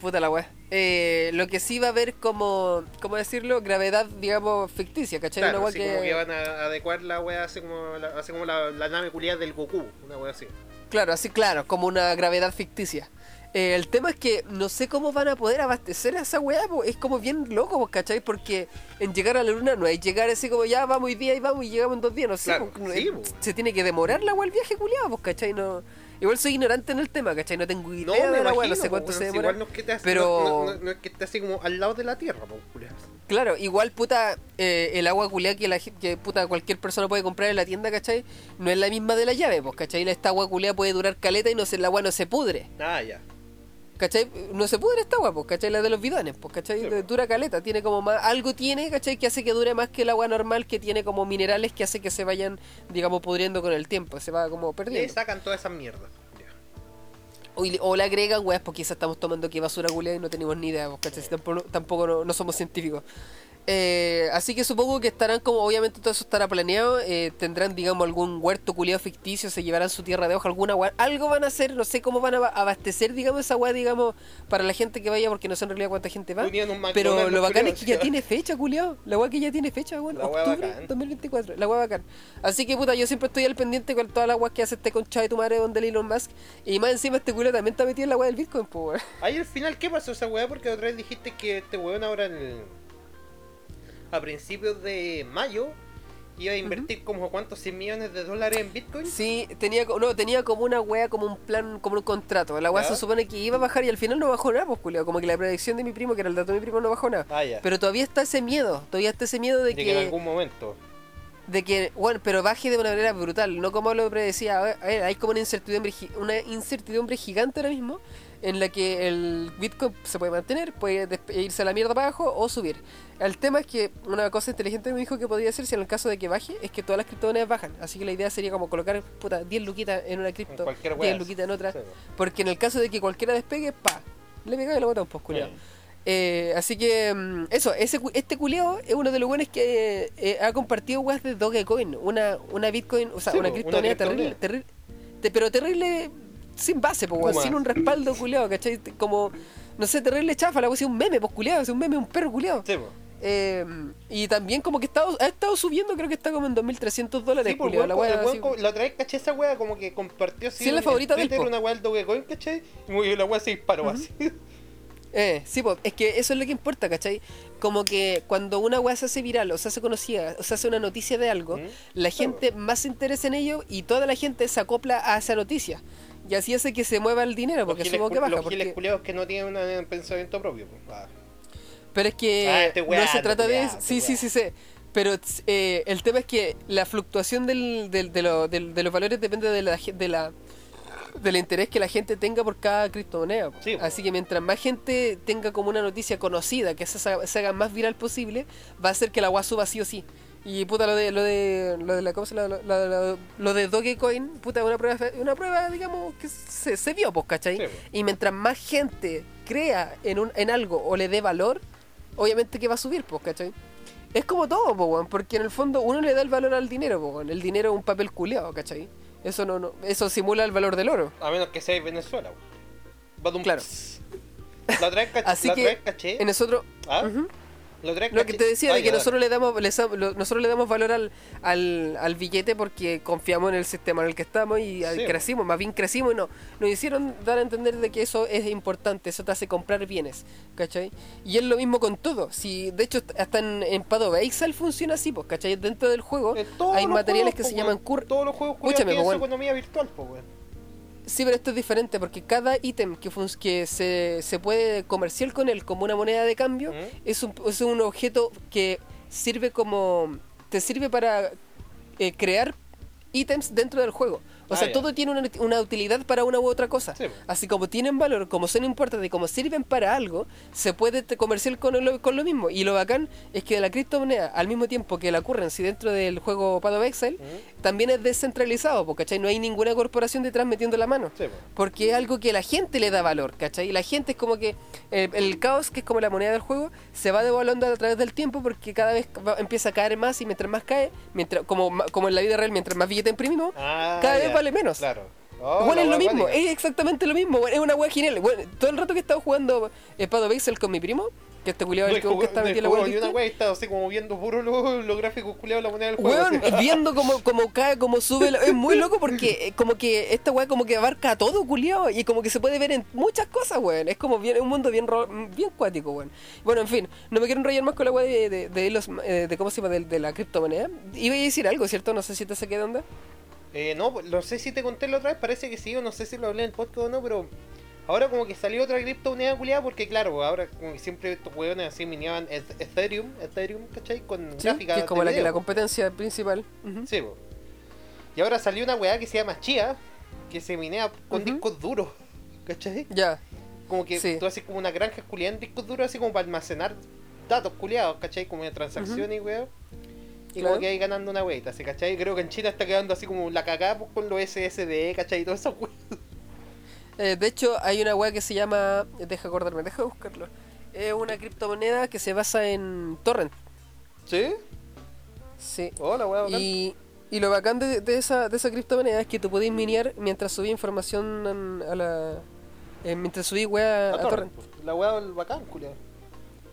Puta la weá. Eh, lo que sí va a haber como. ¿Cómo decirlo? Gravedad, digamos, ficticia, ¿cachai? Claro, una así como que van a adecuar la wea así como la, así como la, la nave culiada del Goku, una wea así. Claro, así claro, como una gravedad ficticia. Eh, el tema es que no sé cómo van a poder abastecer a esa weá, po. es como bien loco, po, ¿cachai? Porque en llegar a la luna no es llegar así como ya vamos hoy día y vamos y llegamos en dos días, no sé. Claro, po, sí, se tiene que demorar la weá el viaje culiado, ¿cachai? No, igual soy ignorante en el tema, ¿cachai? No tengo idea No, me de imagino, no sé cuánto se demora. Igual no es que te hace- pero- no, es que esté así como al lado de la Tierra, po. Claro, igual puta, eh, el agua culiada que, la, que puta cualquier persona puede comprar en la tienda, ¿cachai? No es la misma de la llave, pues, ¿cachai? Esta agua culiada puede durar caleta y no se, el agua no se pudre. Ah, ya. ¿Cachai? No se pudre esta agua, pues, ¿cachai? La de los bidones, pues, ¿cachai? Sí, De- pues. Dura caleta, tiene como más... Algo tiene, ¿cachai? Que hace que dure más que el agua normal, que tiene como minerales que hace que se vayan, digamos, pudriendo con el tiempo, se va como Le perdiendo. sacan todas esas mierdas. culiao. O, le agregan, weas, porque quizás estamos tomando aquí basura culiada y no tenemos ni idea, pues, Tampoco, tampoco no, no somos científicos. Eh, así que supongo que estarán como, obviamente todo eso estará planeado, eh, tendrán, digamos, algún huerto culiado ficticio, se llevarán su tierra de hoja, alguna wea, algo van a hacer, no sé cómo van a aba- abastecer, digamos, esa wea, digamos, para la gente que vaya, porque no sé en realidad cuánta gente va. Pero lo bacán es que ya tiene fecha, culiao. La weá que ya tiene fecha, weón. La Octubre bacán. 2024. La weá bacán. Así que puta, yo siempre estoy al pendiente con todas las weas que hace este concha de tu madre donde Elon Musk. Y más encima este culo también está metido en la weá del Bitcoin, pues weón. Ahí al final, ¿qué pasó esa weá? Porque otra vez dijiste que este weón ahora en el- a principios de mayo iba a invertir como cuántos 100 millones de dólares en Bitcoin. Sí, tenía, no, tenía como una weá, como un plan, como un contrato. La weá Ya. se supone que iba a bajar y al final no bajó nada, pues culiao. Como que la predicción de mi primo, que era el dato de mi primo, no bajó nada. Ah. Pero todavía está ese miedo, todavía está ese miedo de, de que, que, en algún momento. de que, bueno, pero baje de una manera brutal, no como lo predecía. A ver, hay como una incertidumbre, una incertidumbre gigante ahora mismo en la que el Bitcoin se puede mantener, puede despe- irse a la mierda para abajo o subir. El tema es que una cosa inteligente me dijo que podría hacer si en el caso de que baje es que todas las criptomonedas bajan. Así que la idea sería como colocar puta 10 luquitas en una cripto, cualquier 10 wea. luquitas en otra. Sí, Porque en el caso de que cualquiera despegue, pa, le pegáis un poco, culiao. Sí. Eh, así que, mm, eso, ese, este culiao es uno de los buenos que eh, ha compartido weas de Dogecoin, una, una Bitcoin, o sea, Sí, una criptomoneda terrible, terrible, te- pero terrible sin base, po, weón, sin un respaldo culiao, ¿cachai? Como, no sé, terrible chafa, la es un meme, pues culiao, es un meme, un perro culiao. Sí. Eh, y también como que está, ha estado subiendo, creo que está como en 2.300 dólares, Sí, por culiao, la weón así- la otra vez caché esa wea como que compartió así Sí, es la favorita del una wea del Dogecoin, ¿cachai? Y muy- la wea se disparó así. Eh, sí, pues, es que eso es lo que importa, ¿cachai? Como que cuando una weá se hace viral o se hace conocida o se hace una noticia de algo, Mm, la claro. gente más se interesa en ello y toda la gente se acopla a esa noticia. Y así hace que se mueva el dinero, porque supongo que baja. los giles Porque... culiados que no tienen un pensamiento propio. po. Ah. Pero es que Ah, estoy no se trata de... weando, Sí, sí, weando. sí, sí. Pero eh, el tema es que la fluctuación del, del- de, lo- del- de los valores depende de la, ge- de la del interés que la gente tenga por cada criptomoneda. Sí. Así que mientras más gente tenga como una noticia conocida que se, haga- se haga más viral posible, va a hacer que la agua suba sí o sí. Y puta lo de lo de lo de la cosa lo, lo- lo- de Dogecoin, puta una prueba una prueba digamos que se, se vio, pues, ¿cachai? Sí, po. Y mientras más gente crea en un en algo o le dé valor, obviamente que va a subir, pues, ¿cachai? Es como todo, weón, porque en el fondo uno le da el valor al dinero, weón. El dinero es un papel culeado, ¿cachai? Eso no, no, eso simula el valor del oro. A menos que sea Venezuela. weón. Claro. La otra vez caché. Así la otra que vez caché. en nosotros, ¿Ah? Lo que te decía de que nosotros le damos les- lo- nosotros le damos valor al, al, al billete porque confiamos en el sistema en el que estamos y ah, Sí, crecimos, más bien crecimos y no, nos hicieron dar a entender de que eso es importante, eso te hace comprar bienes, ¿cachai? Y es lo mismo con todo, si de hecho hasta en, en Pado Excel funciona así, pues, ¿cachai? Dentro del juego hay materiales juegos, que po, se llaman weón. cur... Todos los juegos Escúchame, po, weón. economía virtual, pues. Sí, pero esto es diferente porque cada ítem que, que se, se puede comercial con él como una moneda de cambio ¿Mm? es, un, es un objeto que sirve como. te sirve para eh, crear ítems dentro del juego. O Ah, sea, todo tiene una, una utilidad para una u otra cosa. Sí. Así como tienen valor, como son importantes como sirven para algo, se puede te- comercial con lo, con lo mismo. Y lo bacán es que la criptomoneda, al mismo tiempo que la currency dentro del juego Pado of Exile, ¿Mm? también es descentralizado, porque ¿cachai? no hay ninguna corporación detrás metiendo la mano. Sí, po. Porque es algo que la gente le da valor, ¿cachai? Y la gente es como que el, el caos, que es como la moneda del juego, se va devaluando a través del tiempo porque cada vez va- empieza a caer más y mientras más cae, mientras como, como en la vida real, mientras más billete imprimimos, Ah, cada vez ya. Vale menos. Claro. Oh, bueno, es lo wea mismo, cuática. es exactamente lo mismo, bueno, es una wea genial. Bueno, todo el rato que he estado jugando Espado Pixel con mi primo, que este culiado No el que está metido en la wea del una wea, estado así como viendo puro los los gráficos culiados la moneda del juego. Weón, así. viendo cómo, cómo cae, cómo sube, la- es muy loco porque eh, como que esta weá como que abarca todo, culiao, y como que se puede ver en muchas cosas, weón. Es como bien, un mundo bien ro- bien cuático, weón. Bueno, en fin, no me quiero enrollar más con la weá de, de, de los, eh, de cómo se llama, de, de la criptomoneda. Iba a decir algo, ¿cierto? No sé si te saqué de onda. Eh, no, no sé si te conté la otra vez, parece que sí, o no sé si lo hablé en el podcast o no, pero ahora como que salió otra criptomoneda culiada, porque claro, ahora como que siempre estos weones así miniaban Eth- Ethereum, Ethereum, ¿cachai? Con Sí, gráfica que es como de la, que la competencia principal. Sí, po. Y ahora salió una weá que se llama Chia, que se minea con discos duros, ¿cachai? Ya, Como que Sí. tú haces como una granja culiada en discos duros, así como para almacenar datos culiados, ¿cachai? Como de transacciones y weá. Y Claro. como que ahí ganando una weita, ¿sí? ¿cachai? Creo que en China está quedando así como la cagada pues, con los SSD, ¿cachai? Y todo eso. Eh, de hecho, hay una weá que se llama. Deja acordarme, deja buscarlo. Es una criptomoneda que se basa en Torrent. ¿Sí? Sí. Hola. Y, y lo bacán de, de esa, de esa criptomoneda es que tú podés minear mientras subís información a la. eh, mientras subís weá a, A torrent. torrent, pues. La weá del bacán, culiado.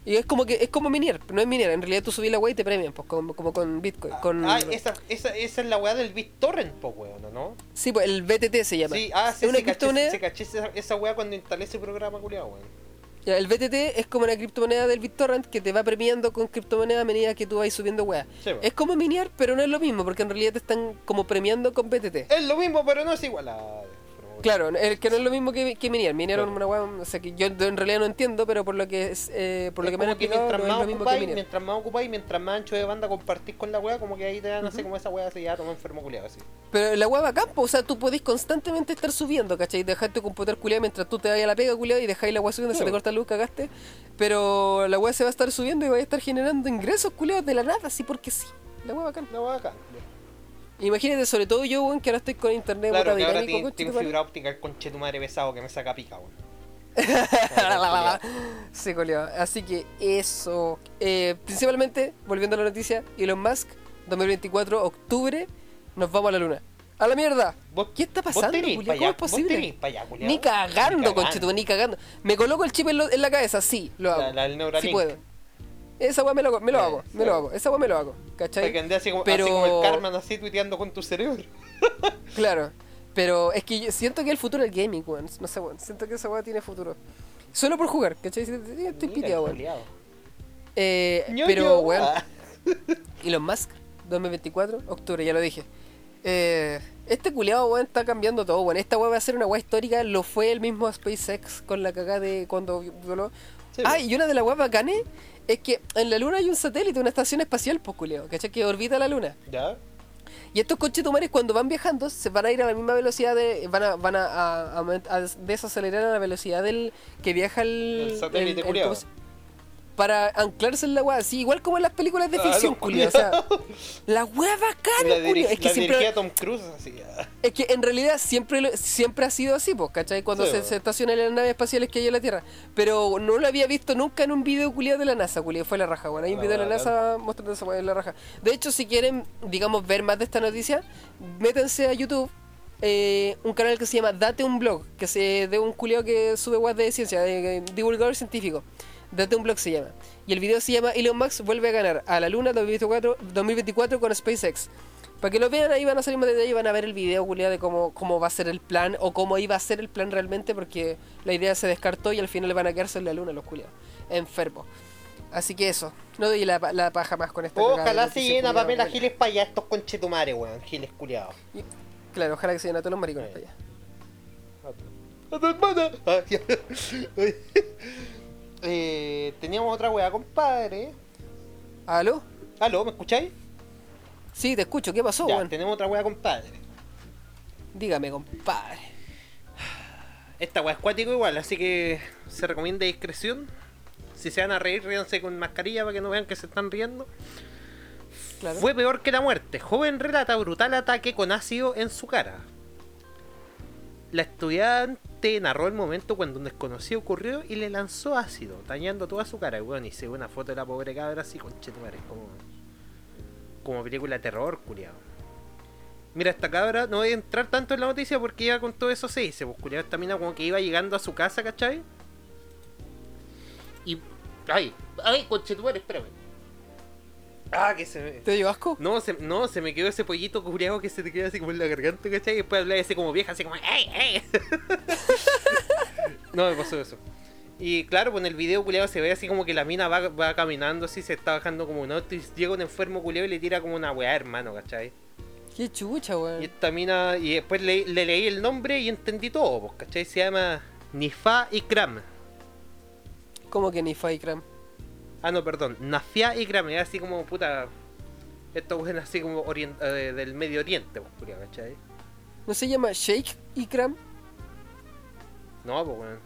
Y es como que es como minear, no es minear, en realidad tú subís la weá y te premian, pues como, como con Bitcoin. Con, Ah, esa, esa, esa es la weá del BitTorrent, po, weón, ¿no? Sí, pues el BTT se llama. Sí, ah, sí, es una caché, criptomoneda. sí, caché esa, esa weá cuando instalé ese programa, culiado, weón. Ya, el BTT es como una criptomoneda del BitTorrent que te va premiando con criptomoneda a medida que tú vas subiendo weá. Sí. Es como minear, pero no es lo mismo, porque en realidad te están como premiando con BTT. Es lo mismo, pero no es igual a... Claro, el que no es lo mismo que, que minear. Minear Claro. es una weá, o sea que yo en realidad no entiendo, pero por lo que es, eh, por lo Es que me han explicado, mientras no es más lo mismo que ocupáis, minear. mientras más ocupáis, mientras más ancho de banda compartís con la weá, como que ahí te dan, así como esa weá así, ya toma enfermo culiado, así. Pero la weá bacán, po, o sea, tú podés constantemente estar subiendo, ¿cachai? Dejar tu computador culiado mientras tú te vayas a la pega culiado y dejáis la weá subiendo, se te corta la luz, cagaste. Pero la weá se va a estar subiendo y va a estar generando ingresos culiados de la nada, así porque sí. La weá bacán. La weá acá. Imagínate, sobre todo yo, weón, que ahora estoy con internet Claro, que ahora dinámico, madre. fibra óptica el conche tu madre pesado que me saca pica, weón. sí, culiao. Así que eso. Eh, principalmente, volviendo a la noticia, Elon Musk, 2024, octubre, nos vamos a la luna. ¡A la mierda! ¿Qué está pasando, te irís culiao? pa' ¿Cómo allá, es posible? allá. Ni cagando, conchetumare, ni cagando. Me coloco el chip en, lo- en la cabeza, sí, lo hago. La- la del Neuralink. Sí puedo. Esa weá me lo, me lo hago, me lo hago. Esa weá me lo hago, ¿cachai? que ande así como, Pero- así como el Carmen así tuiteando con tu cerebro. Claro. Pero es que yo siento que el futuro es el gaming, weón. No sé, weón. Siento que esa weá tiene futuro. Solo por jugar, ¿cachai? Estoy piteado, weón. Eh, pero, weón, Ah. Elon Musk, 2024, octubre, ya lo dije. Eh, este culiado, weón, está cambiando todo, weón. Esta weá va a ser una weá histórica. Lo fue el mismo SpaceX con la cagada de cuando voló. Sí, ah, y una de las weas bacanes es que en la luna hay un satélite, una estación espacial, pues, culiado, ¿cachai? Que orbita la luna. ¿Ya? Y estos conchetumares cuando van viajando se van a ir a la misma velocidad de. van a, van a, a- a- a desacelerar a la velocidad del que viaja el. El satélite el- culiao. ¿Cómo se- Para anclarse en la weá, así, igual como en las películas de Ah, ficción, O sea, la weá La, bacana, culiao. Es que la siempre. Tom Cruise así. ah. Es que en realidad siempre siempre ha sido así, pues, ¿cachai? Cuando Sí, se, se estacionan las naves espaciales que hay en la Tierra. Pero no lo había visto nunca en un video culiado de la NASA, culiado. Fue la raja, bueno. Hay un La video de la. NASA mostrando esa weá en la raja. De hecho, si quieren, digamos, ver más de esta noticia, métanse a YouTube eh, un canal que se llama Date un blog, que se de un culiao que sube web de ciencia, de, de divulgador científico. Date un blog se llama. Y el video se llama Elon Musk vuelve a ganar a la Luna 2024, 2024 con SpaceX. Para que lo vean, ahí van a salir más detalles y van a ver el video, culiao, de cómo, cómo va a ser el plan o cómo iba a ser el plan realmente, porque la idea se descartó y al final le van a quedarse en la luna los culiados. Enfermos. Así que eso, no doy la, la paja más con esta de Ojalá se noticia, lleven a culiao, Pamela. Giles para allá estos conchetumares, weón. Giles culiados. Claro, ojalá que se llenen a todos los maricones Sí. para allá. ¡A tu hermana! Eh, teníamos otra weá, compadre. ¿Aló? ¿Aló? ¿Me escucháis? Sí, te escucho, ¿qué pasó, ya, weón? tenemos otra weá, compadre. Dígame, compadre. Esta weá es cuático igual, así que se recomienda discreción. Si se van a reír, ríanse con mascarilla para que no vean que se están riendo. Claro. Fue peor que la muerte. Joven relata brutal ataque con ácido en su cara. La estudiante narró el momento cuando un desconocido ocurrió y le lanzó ácido, dañando toda su cara. Bueno, y se ve una foto de la pobre cabra así, conchetumare, como, como película de terror, culiado. Mira, esta cabra, no voy a entrar tanto en la noticia porque ya con todo eso se dice, pues culiado, esta mina como que iba llegando a su casa, ¿cachai? Y. ¡Ay! ¡Ay, conchetumare, espérame! Ah, que se me. ¿Te dio asco? No, se, no, se me quedó ese pollito cubriado que se te queda así como en la garganta, ¿cachai? Y después hablaba así como vieja, así como ¡Ey, ey! no, me pasó eso. Y claro, pues en el video culiado se ve así como que la mina va, va caminando así, se está bajando como un auto y llega un enfermo culiado y le tira como una weá, hermano, ¿cachai? Qué chucha, weón. Y esta mina, y después le, le leí el nombre y entendí todo, pues, ¿cachai? Se llama Nifa Ikram. ¿Cómo que ni Faikram? Ah, no, perdón, Nafia Ikram, es así como puta. Esto es así como orient- eh, del Medio Oriente, pues, culiado, ¿cachai? ¿No se llama Sheikh Ikram? No, pues weón.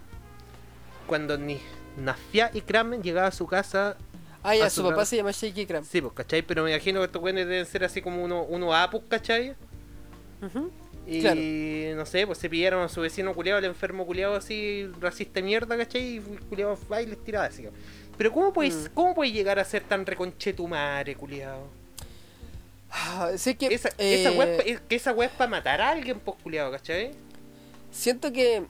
Cuando ni Nafia y Kramen llegaba a su casa, Ah, ya, su su papá se llama Sheikh Ikram. sí, pues, ¿cachai? Pero me imagino que estos weones deben ser así como unos uno apus, ¿cachai? Ujú. Y Claro. no sé, pues se pillaron a su vecino culiado, el enfermo culiado así, racista mierda, ¿cachai? Y culiado va y les tiraba así. Pero ¿cómo puedes, Mm. ¿cómo puedes llegar a ser tan reconchetumare, culiado? Ah, sé que. Esa, eh, esa es pa- es que esa es para matar a alguien, pues culiado, ¿cachai? Siento que.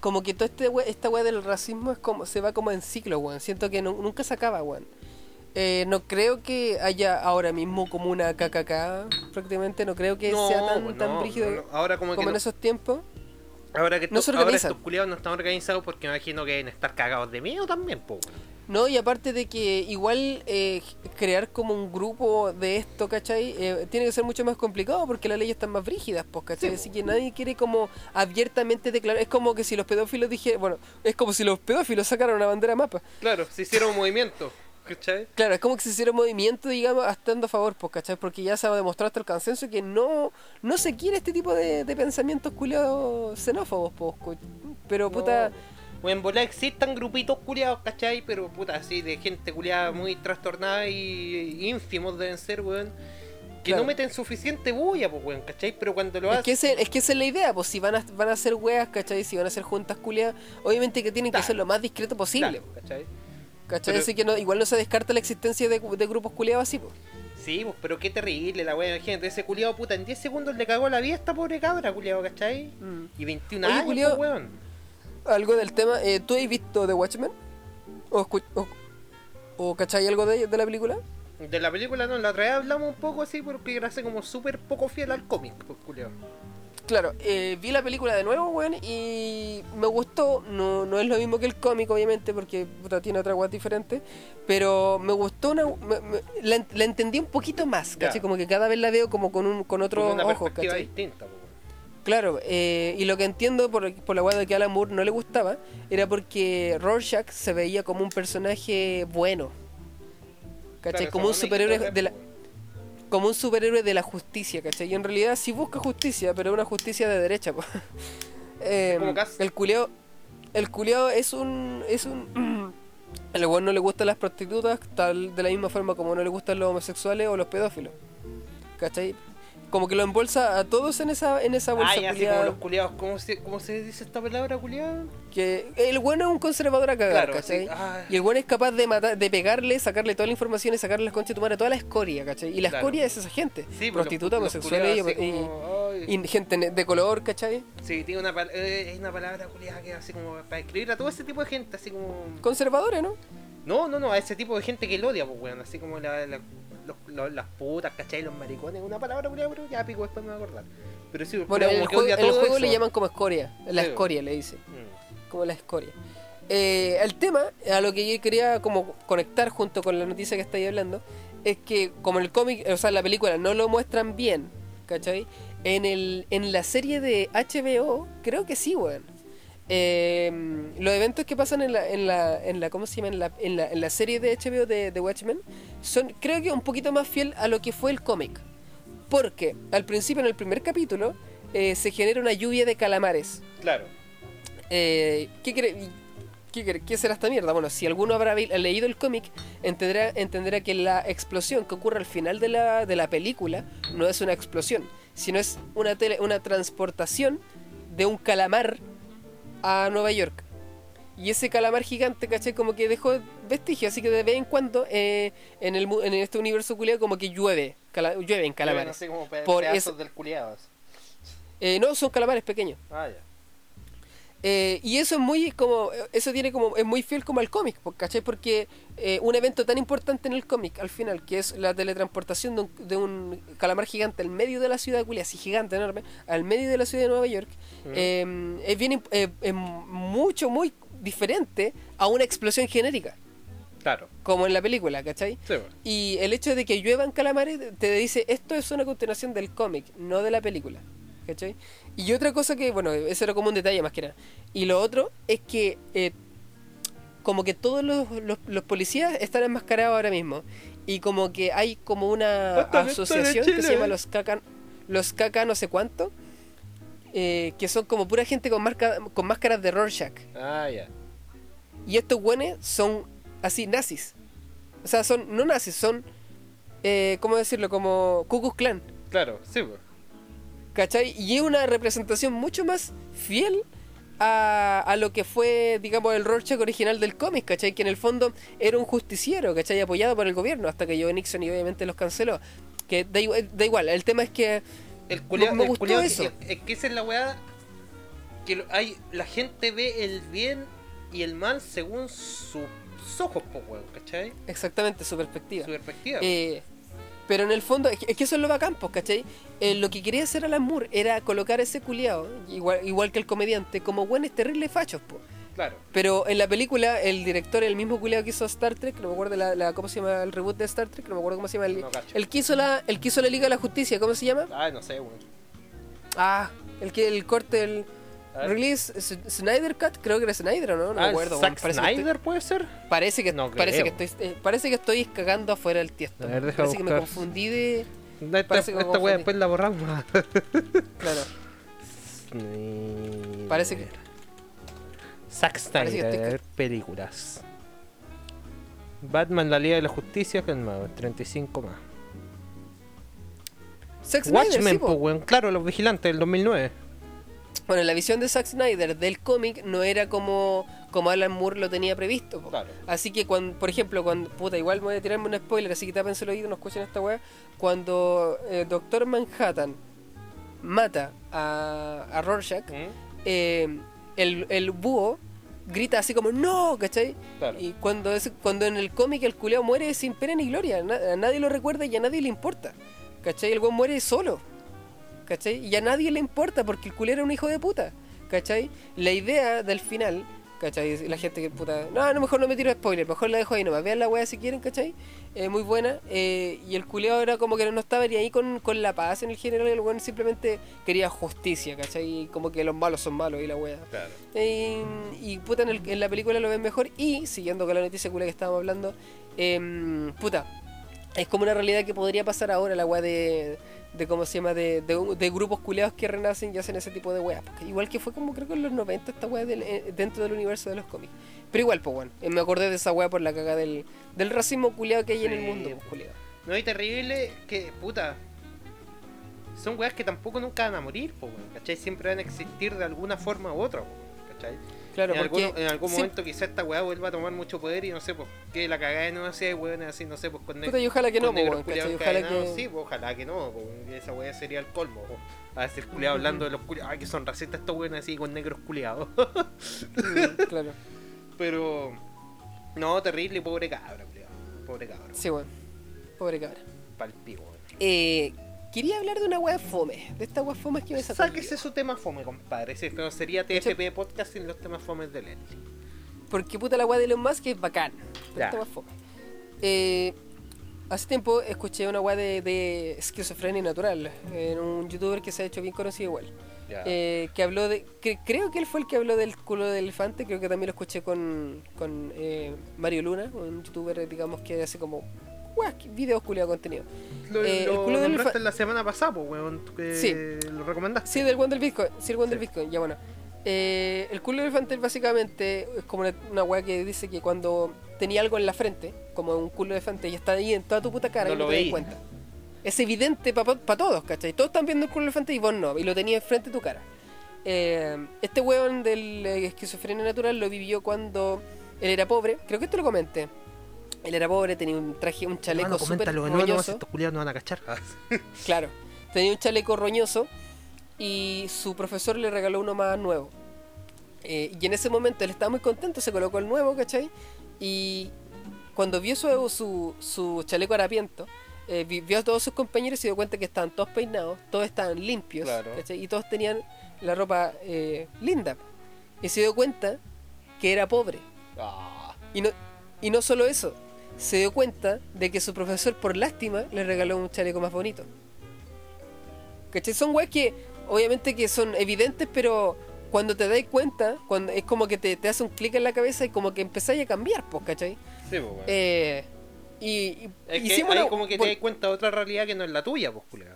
Como que toda este we- esta weá del racismo es como se va como en ciclo, weón. Siento que nu- nunca se acaba, weón. Eh, no creo que haya ahora mismo como una KKK, prácticamente. No creo que No, sea tan, tan no. Ahora como que en esos tiempos. Ahora que No se ahora estos culiados no están organizados porque me imagino que deben estar cagados de miedo también, pues. No, y aparte de que igual eh, crear como un grupo de esto, ¿cachai? Eh, tiene que ser mucho más complicado porque las leyes están más brígidas, pues, ¿cachai? Sí, Así po. que nadie quiere como abiertamente declarar. Es como que si los pedófilos dijeran. Bueno, es como si los pedófilos sacaran una bandera mapa. Claro, se hicieron un movimiento, ¿cachai? Claro, es como que se hiciera un movimiento, digamos, estando a favor, pues, ¿cachai? Porque ya se ha demostrado hasta el consenso que no, no se quiere este tipo de, de pensamientos culiados xenófobos, pues. Pero puta. O en bola existan grupitos culiados, ¿cachai? Pero puta, así de gente culiada muy trastornada y ínfimos deben ser, weón. Que Claro. no meten suficiente bulla, pues, weón, ¿cachai? Pero cuando lo Es hacen. que, ese- es que esa es la idea, pues si van a, van a hacer weas, ¿cachai? Si van a hacer juntas culiadas, obviamente que tienen que ser lo más discreto posible, Claro, ¿cachai? ¿Cachai? Pero- Así que no, igual no se descarta la existencia de, de grupos culiados así, pues. Sí, pues, pero qué terrible la weá, imagínate, ese culiado puta, en 10 segundos le cagó la vida a esta pobre cabra, culiado, ¿cachai? Mm. Y 21 Oye, años, culiao, pues, weón. Algo del tema, eh, ¿tú has visto The Watchmen? ¿O, o, o cachai algo de, de la película? De la película no, la otra vez hablamos un poco así porque era así como súper poco fiel al cómic, pues, culiado. Claro, eh, vi la película de nuevo, weón, y me gustó. No, no es lo mismo que el cómic, obviamente, porque puta, tiene otra weá diferente. Pero me gustó, una, me- me- la, en- la entendí un poquito más. ¿cachai? Como que cada vez la veo como con, un, con otro una ojo, distinta, weón. Claro, eh, y lo que entiendo por, por la weá de que Alan Moore no le gustaba era porque Rorschach se veía como un personaje bueno. ¿Cachai? Claro, como un superhéroe de la, como un superhéroe de la justicia, ¿cachai? Y en realidad sí busca justicia, pero es una justicia de derecha. Eh, el culiao, el culiao es un, es un, el weón no le gustan las prostitutas, tal de la misma forma como no le gustan los homosexuales o los pedófilos, ¿cachai? Como que lo embolsa a todos en esa, en esa bolsa ya, así como los culiados. ¿Cómo se, ¿Cómo se dice esta palabra, culiado? que el bueno es un conservador a cagar, Claro, ¿cachai? sí, ah. Y el bueno es capaz de matar, de pegarle, sacarle toda la información y sacarle las conchas de tu madre, toda la escoria, ¿cachai? Y la Claro. escoria es esa gente, Sí, pues, prostituta, homosexuales y, como, ay. gente de color, ¿cachai? Sí, tiene una, eh, es una palabra culiada que así como para escribir a todo ese tipo de gente, así como... Conservadores, ¿no? No, no, no, a ese tipo de gente que lo odia, pues, weón, así como la, la- los- los- las putas, ¿cachai? Los maricones, una palabra pero ya pico, después me voy a acordar. Pero sí, Bueno, en el juego, en el le llaman como escoria, la Sí. escoria le dicen, Mm. como la escoria. Eh, el tema, a lo que yo quería como conectar junto con la noticia que estáis hablando, es que como en el cómic, o sea, en la película no lo muestran bien, ¿cachai? En, el, en la serie de HBO, creo que sí, weón. Eh, los eventos que pasan en la, en la, en la ¿cómo se llama? En la, en la, en la serie de HBO de, de Watchmen son, creo que un poquito más fiel a lo que fue el cómic. Porque al principio, en el primer capítulo, eh, se genera una lluvia de calamares. Claro. Eh, ¿qué, cre- qué, cre- qué será esta mierda? Bueno, si alguno habrá leído el cómic, entenderá, entenderá que la explosión que ocurre al final de la, de la película no es una explosión, sino es una, tele- una transportación de un calamar a Nueva York. Y ese calamar gigante, ¿cachai? Como que dejó vestigio, así que de vez en cuando eh, en, el, en este universo culiado como que llueve, cala- llueven calamares. Así como Por eso- del culiado. Eh, no, son calamares pequeños. Ah, ya. Eh, y eso es muy como eso tiene como es muy fiel como al cómic ¿cachai? porque eh, un evento tan importante en el cómic al final que es la teletransportación de un, de un calamar gigante al medio de la ciudad de Culia así gigante enorme al medio de la ciudad de Nueva York Mm. eh, es bien eh, es mucho muy diferente a una explosión genérica Claro. como en la película ¿cachai? Sí, y el hecho de que lluevan calamares te dice esto es una continuación del cómic, no de la película. ¿Cachai? Y otra cosa que, bueno, eso era como un detalle más que nada. Y lo otro es que eh, como que todos los, los- los policías están enmascarados ahora mismo. Y como que hay como una asociación que se llama los caca, los caca no sé cuánto. eh, que son como pura gente con, marca, con máscaras de Rorschach. Ah, ya. Y estos güeyes son así nazis. O sea, son no nazis, son, eh, ¿cómo decirlo? Como Ku Klux Klan. Claro, sí, pues. ¿Cachai? Y es una representación mucho más fiel a, a lo que fue, digamos, el Rorschach original del cómic, ¿cachai? Que en el fondo era un justiciero, ¿cachai? Apoyado por el gobierno, hasta que llegó Nixon y obviamente los canceló. Que da, igual- da igual, el tema es que El culiao, me el gustó culiao eso. Es que esa es la weá. Que hay, la gente ve el bien y el mal según sus ojos, pues, weón, ¿cachai? exactamente su perspectiva. Su perspectiva. Eh, pero en el fondo, es que, es que eso es lo bacán, pues, ¿cachai? Eh, lo que quería hacer Alan Moore era colocar a ese culiao, igual, igual que el comediante, como buenos terribles fachos, pues. claro. Pero en la película, el director, el mismo culiao que hizo Star Trek, no me acuerdo la, la- cómo se llama el reboot de Star Trek, no me acuerdo cómo se llama el, No el que hizo la, el que hizo la Liga de la Justicia, ¿cómo se llama? Ah, no sé, weón. Ah, el que el corte, el. Release Snyder Cut, creo que era Snyder, ¿o ¿no? No Ah, me acuerdo. Zack que estoy- Snyder puede ser. Parece que, No parece, que creo. estoy, eh, parece que estoy cagando afuera del tiesto. A ver, deja parece que me buscar. confundí de. Esta, que esta confundí. después la borramos. Claro. Parece que- Zack que Snyder, estoy a ver, películas. Batman, la Liga de la Justicia, que es más, 35 más. Zack Snyder, Watchmen, sí, po. pues. Claro, Los Vigilantes del 2009. Bueno, la visión de Zack Snyder del cómic no era como, como Alan Moore lo tenía previsto. Claro. Así que, cuando, por ejemplo, cuando. Puta, igual me voy a tirarme un spoiler, así que tápense el oído, no escuchen esta weá. Cuando eh, Doctor Manhattan mata a, a Rorschach, eh, el, el búho grita así como ¡No! ¿cachai? Claro. Y cuando, es, cuando en el cómic el culeo muere sin pena ni gloria, na- a nadie lo recuerda y a nadie le importa. ¿Cachai? El weón muere solo. ¿Cachai? Y a nadie le importa porque el culero era un hijo de puta. ¿Cachai? La idea del final, ¿cachai? La gente que puta. No, no, mejor no me tiro spoiler, mejor la dejo ahí nomás. Vean la wea si quieren, ¿cachai? Eh, muy buena. eh, y el culeado era como que no estaba ni ahí con, con la paz en el general. El weón simplemente quería justicia, ¿cachai? Y como que los malos son malos y la wea. Claro. Eh, y puta, en, el- en la película lo ven mejor. Y siguiendo con la noticia culia que estábamos hablando, em, puta, es como una realidad que podría pasar ahora la weá de, de cómo se llama, de, de, de grupos culeados que renacen y hacen ese tipo de weas. Igual que fue como creo que en los 90 esta weá del- eh, dentro del universo de los cómics. Pero igual, pues bueno, eh, me acordé de esa weá por la caga del, del racismo culeado que hay en el mundo, pues. pues. No hay terrible que, puta. son weas que tampoco nunca van a morir, weón, ¿cachai? Siempre van a existir de alguna forma u otra, po, ¿cachai? Claro, en, porque algún, en algún sí, momento quizá esta weá vuelva a tomar mucho poder y no sé, pues, que la cagada de nuevo sea, weón, así, no sé, pues con, puta, y ojalá que no, ¿cachai? Ojalá que... Sí, pues, ojalá que no, pues, esa weá sería el colmo, pues. A veces culiados hablando de los culiados, ay, que son racistas estos weones así con negros culiados. Mm, claro. Pero, no, terrible pobre cabra, culiado. Pobre cabra, Sí, weón. Pobre cabra. palpico, weón. Eh, quería hablar de una weá fome. De estas weas fomes que me sacó. Sáquese su tema fome, compadre. No sería TFP Podcast sin los temas fomes de Leslie. Porque puta la weá de Elon Musk es bacán. Pero esta es fome. Eh, hace tiempo escuché una weá de, de esquizofrenia natural. En un youtuber que se ha hecho bien conocido igual. Eh, que habló de. que- creo que él fue el que habló del culo del elefante. Creo que también lo escuché con, con eh, Mario Luna, un youtuber, digamos, que hace como. Weas, videos culiados contenido. lo eh, el lo culo del nombraste fa- la semana pasada, pues, weón. Que Sí. Lo recomendaste. Sí, del One del Bitcoin. Sí, el One del Sí. Bitcoin, ya bueno. Eh, el culo del elefante básicamente es como una, weá que dice que cuando tenía algo en la frente, como un culo de elefante, y está ahí en toda tu puta cara No y no lo te das cuenta. Es evidente para todos, ¿cachai? Todos están viendo el culo del elefante y vos no, y lo tenías enfrente de tu cara. Eh, este weón del eh, esquizofrenia natural lo vivió cuando él era pobre, creo que esto lo comenté. Él era pobre, tenía un traje, un chaleco súper no, roñoso. estos culiados no van a cachar. Claro, tenía un chaleco roñoso y su profesor le regaló uno más nuevo. Eh, y en ese momento él estaba muy contento, se colocó el nuevo, ¿cachai? Y cuando vio su, su, su chaleco harapiento, eh, vi- vio a todos sus compañeros y se dio cuenta que estaban todos peinados, todos estaban limpios, Claro. ¿cachai? Y todos tenían la ropa eh, linda. Y se dio cuenta que era pobre. Ah, Y no, y no solo eso, se dio cuenta de que su profesor, por lástima, le regaló un chaleco más bonito. ¿Cachai? Son weas que, obviamente, que son evidentes, pero cuando te das cuenta, cuando es como que te, te hace un clic en la cabeza y como que empezáis a cambiar, pues, ¿cachai? sí, pues. Eh, y, y- es que hicimos ahí una- como que por- te das cuenta de otra realidad que no es la tuya, pues, culiado.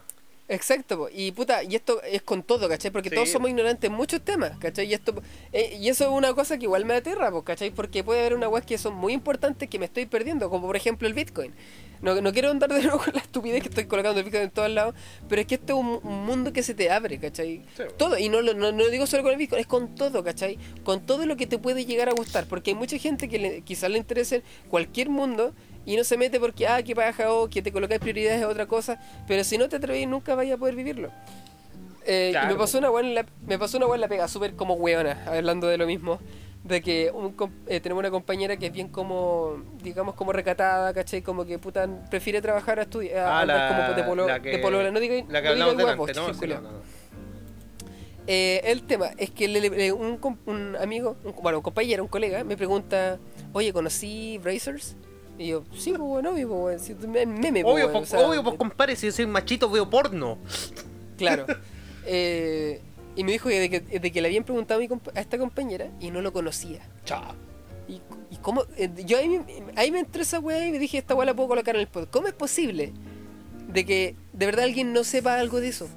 Exacto, po. y puta, y esto es con todo, ¿cachai? Porque Sí. todos somos ignorantes en muchos temas, ¿cachai? Y esto eh, y eso es una cosa que igual me aterra, pues, ¿cachai? Porque puede haber una web que son muy importantes que me estoy perdiendo, como por ejemplo el Bitcoin. No, no quiero andar de nuevo con la estupidez que estoy colocando el Bitcoin en todos lados, pero es que esto es un, un mundo que se te abre, ¿cachai? Sí, po. Todo, y no, lo- no, no lo digo solo con el Bitcoin, es con todo, ¿cachai? Con todo lo que te puede llegar a gustar, porque hay mucha gente que le- quizás le interese cualquier mundo y no se mete porque, ah, que paja o que te colocáis prioridades a otra cosa, pero si no te atreves nunca vayas a poder vivirlo. Eh, y me pasó una buena la, me pasó una buena la pega, súper como weona, hablando de lo mismo. De que un eh, tenemos una compañera que es bien como, digamos, como recatada, ¿cachai? Como que puta prefiere trabajar a estudiar, Ah, la- como de polo, la que- de polola. no diga, La que no no, no. Eh, el tema es que le- le- un, un amigo, un, bueno, un compañero, un colega, me pregunta, oye, ¿conocí Brazers? Y yo, sí, pues bueno, obvio, pues, bueno, si tú- me- meme, pues, Obvio, bueno, pues, o sea, obvio, pues, compadre, si yo soy machito, veo porno. Claro. Eh, y me dijo que de, que de que le habían preguntado a, mi a esta compañera y no lo conocía. Chao. Y, y cómo, eh, yo ahí, me- ahí me entró esa weá y me dije, esta weá la puedo colocar en el pod. ¿Cómo es posible de que de verdad alguien no sepa algo de eso?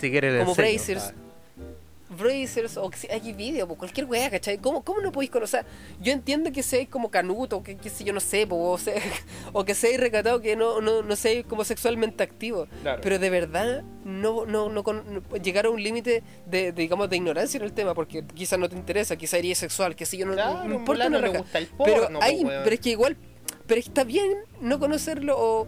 Si quieres Como Brazers. Brazers o hay video, po, cualquier weá, ¿cachai? ¿Cómo, ¿Cómo no podéis conocer? Yo entiendo que seáis como canuto, que, que sé yo no sé, po, o, sea, o que seáis recatado, que no, no, no seáis como sexualmente activo. Claro. Pero de verdad no, no, no, no- llegar a un límite de, de, digamos, de ignorancia en el tema, porque quizás no te interesa, quizás eres sexual, que si yo no, Claro, no importa no le raja. gusta el Pero, porno, po, hay, weón. pero es que igual, pero está bien no conocerlo o,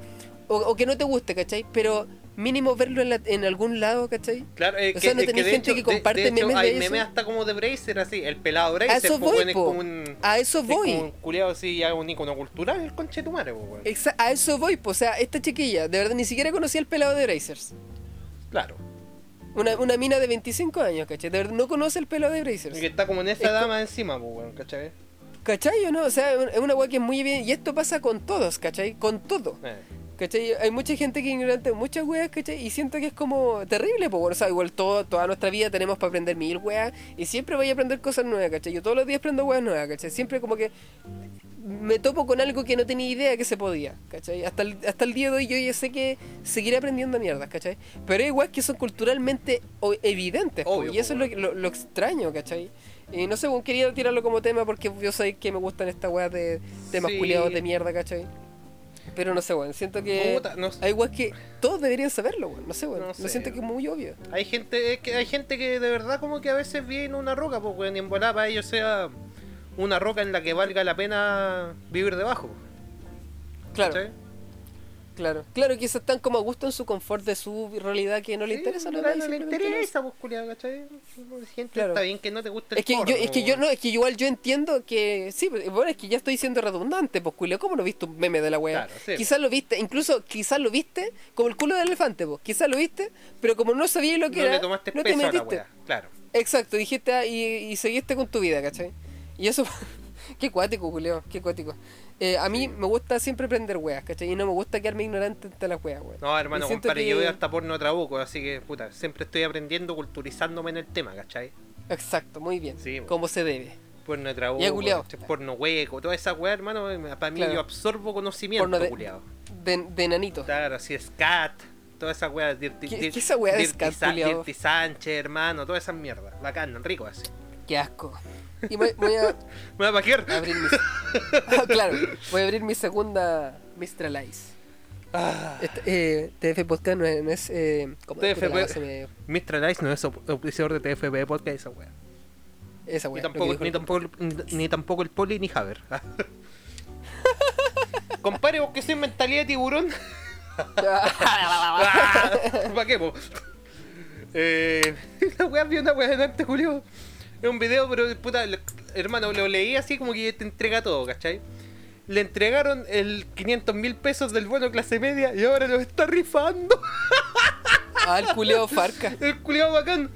o, o que no te guste, ¿cachai? Pero mínimo verlo en, la- en algún lado, ¿cachai? Claro, es O que, sea, no tenéis gente hecho- que comparte de hecho, memes de hay eso. memes hasta como de Bracer, así, el pelado A Bracer, eso pues, voy, es po. como un... A eso es voy. como un culiado así, ya un icono cultural, el conche tu madre, pues, weón. Exa- a eso voy, pues, o sea, esta chiquilla, de verdad, ni siquiera conocía el pelado de Brazers. Claro. Una, una mina de 25 años, ¿cachai? De verdad, no conoce el pelado de Brazers. Y que está como en esa Es dama encima, pues, weón, ¿cachai? ¿Cachai o no? O sea, es una weá que es muy bien. Y esto pasa con todos, ¿cachai? Con todo. Eh. ¿Cachai? Hay mucha gente que es ignorante muchas weas, ¿cachai? Y siento que es como terrible, pues bueno, o sea, igual todo, toda nuestra vida tenemos para aprender mil weas y siempre voy a aprender cosas nuevas, ¿cachai? Yo todos los días aprendo weas nuevas, ¿cachai? Siempre como que me topo con algo que no tenía idea que se podía, ¿cachai? Hasta el, hasta el día de hoy yo ya sé que seguiré aprendiendo mierdas, ¿cachai? Pero hay weas que son culturalmente evidentes, y eso es lo, lo, lo extraño, ¿cachai? Y no sé, bueno, quería tirarlo como tema porque yo sé que me gustan estas weas de temas Sí. culiados de mierda, ¿cachai? Pero no sé, weón. Siento que. Puta, no sé. Hay weón que todos deberían saberlo, weón. No sé, weón. No Lo sé, siento que es muy obvio. Hay gente, es que hay gente que de verdad como que a veces vive en una roca, pues weón, y en volada para ellos sea una roca en la que valga la pena vivir debajo. Claro. Claro. Claro, quizás están como a gusto en su confort de su realidad que no le Sí, interesa no, no le interesa, pues culiado, ¿cachai? Gente, Claro. está bien que no te guste el Es que, yo, es que yo no, es que igual yo entiendo que sí, pero, bueno, es que ya estoy siendo redundante, pues Julio, ¿cómo no viste un meme de la wea? Claro, sí. Quizás lo viste, incluso quizás lo viste como el culo del elefante, pues, quizás lo viste, pero como no sabías lo que No era, le tomaste no te peso a la metiste. wea, claro. Exacto, dijiste ah, y, y seguiste con tu vida, ¿cachai? Y eso, qué cuático, Julio, qué cuático. Eh, a mí me gusta siempre aprender weas, ¿cachai? Y no me gusta quedarme ignorante ante las weas, weón. No, hermano, compadre, que- yo veo hasta porno trabuco, así que, puta, siempre estoy aprendiendo, culturizándome en el tema, ¿cachai? Exacto, muy bien, Sí, como se debe. Porno trabuco, Ya, porno hueco, toda esa weá, hermano, para mí Claro. yo absorbo conocimiento, Porno de- culiao. De, de nanito. Claro, así es cat, toda esa weá, Dirty, ¿Qué- qué esa de Dirty? Dirty Sánchez, hermano, toda esa mierda, bacán, rico así. Qué asco. Y voy, voy a Me va a abrir mi... Ah, claro, voy a abrir mi segunda Mistralize. Ah, Este, eh, TF Podcast no es... No es eh, como TFP. me-. Lice no es auspiciador de TFB Podcast, esa weá. Esa Ni wea. tampoco, lo que ni, tampoco, ni, ni tampoco el poli ni Haber. Compare vos que soy mentalidad de tiburón. ¿Para qué, po? Eh, la weá vi una weá delante, Julio. Es un video, pero puta, hermano, lo leí así como que te entrega todo, ¿cachai? Le entregaron el 500 mil pesos del bono clase media y ahora lo está rifando. Ah, el culeo Farca. El culiado bacán.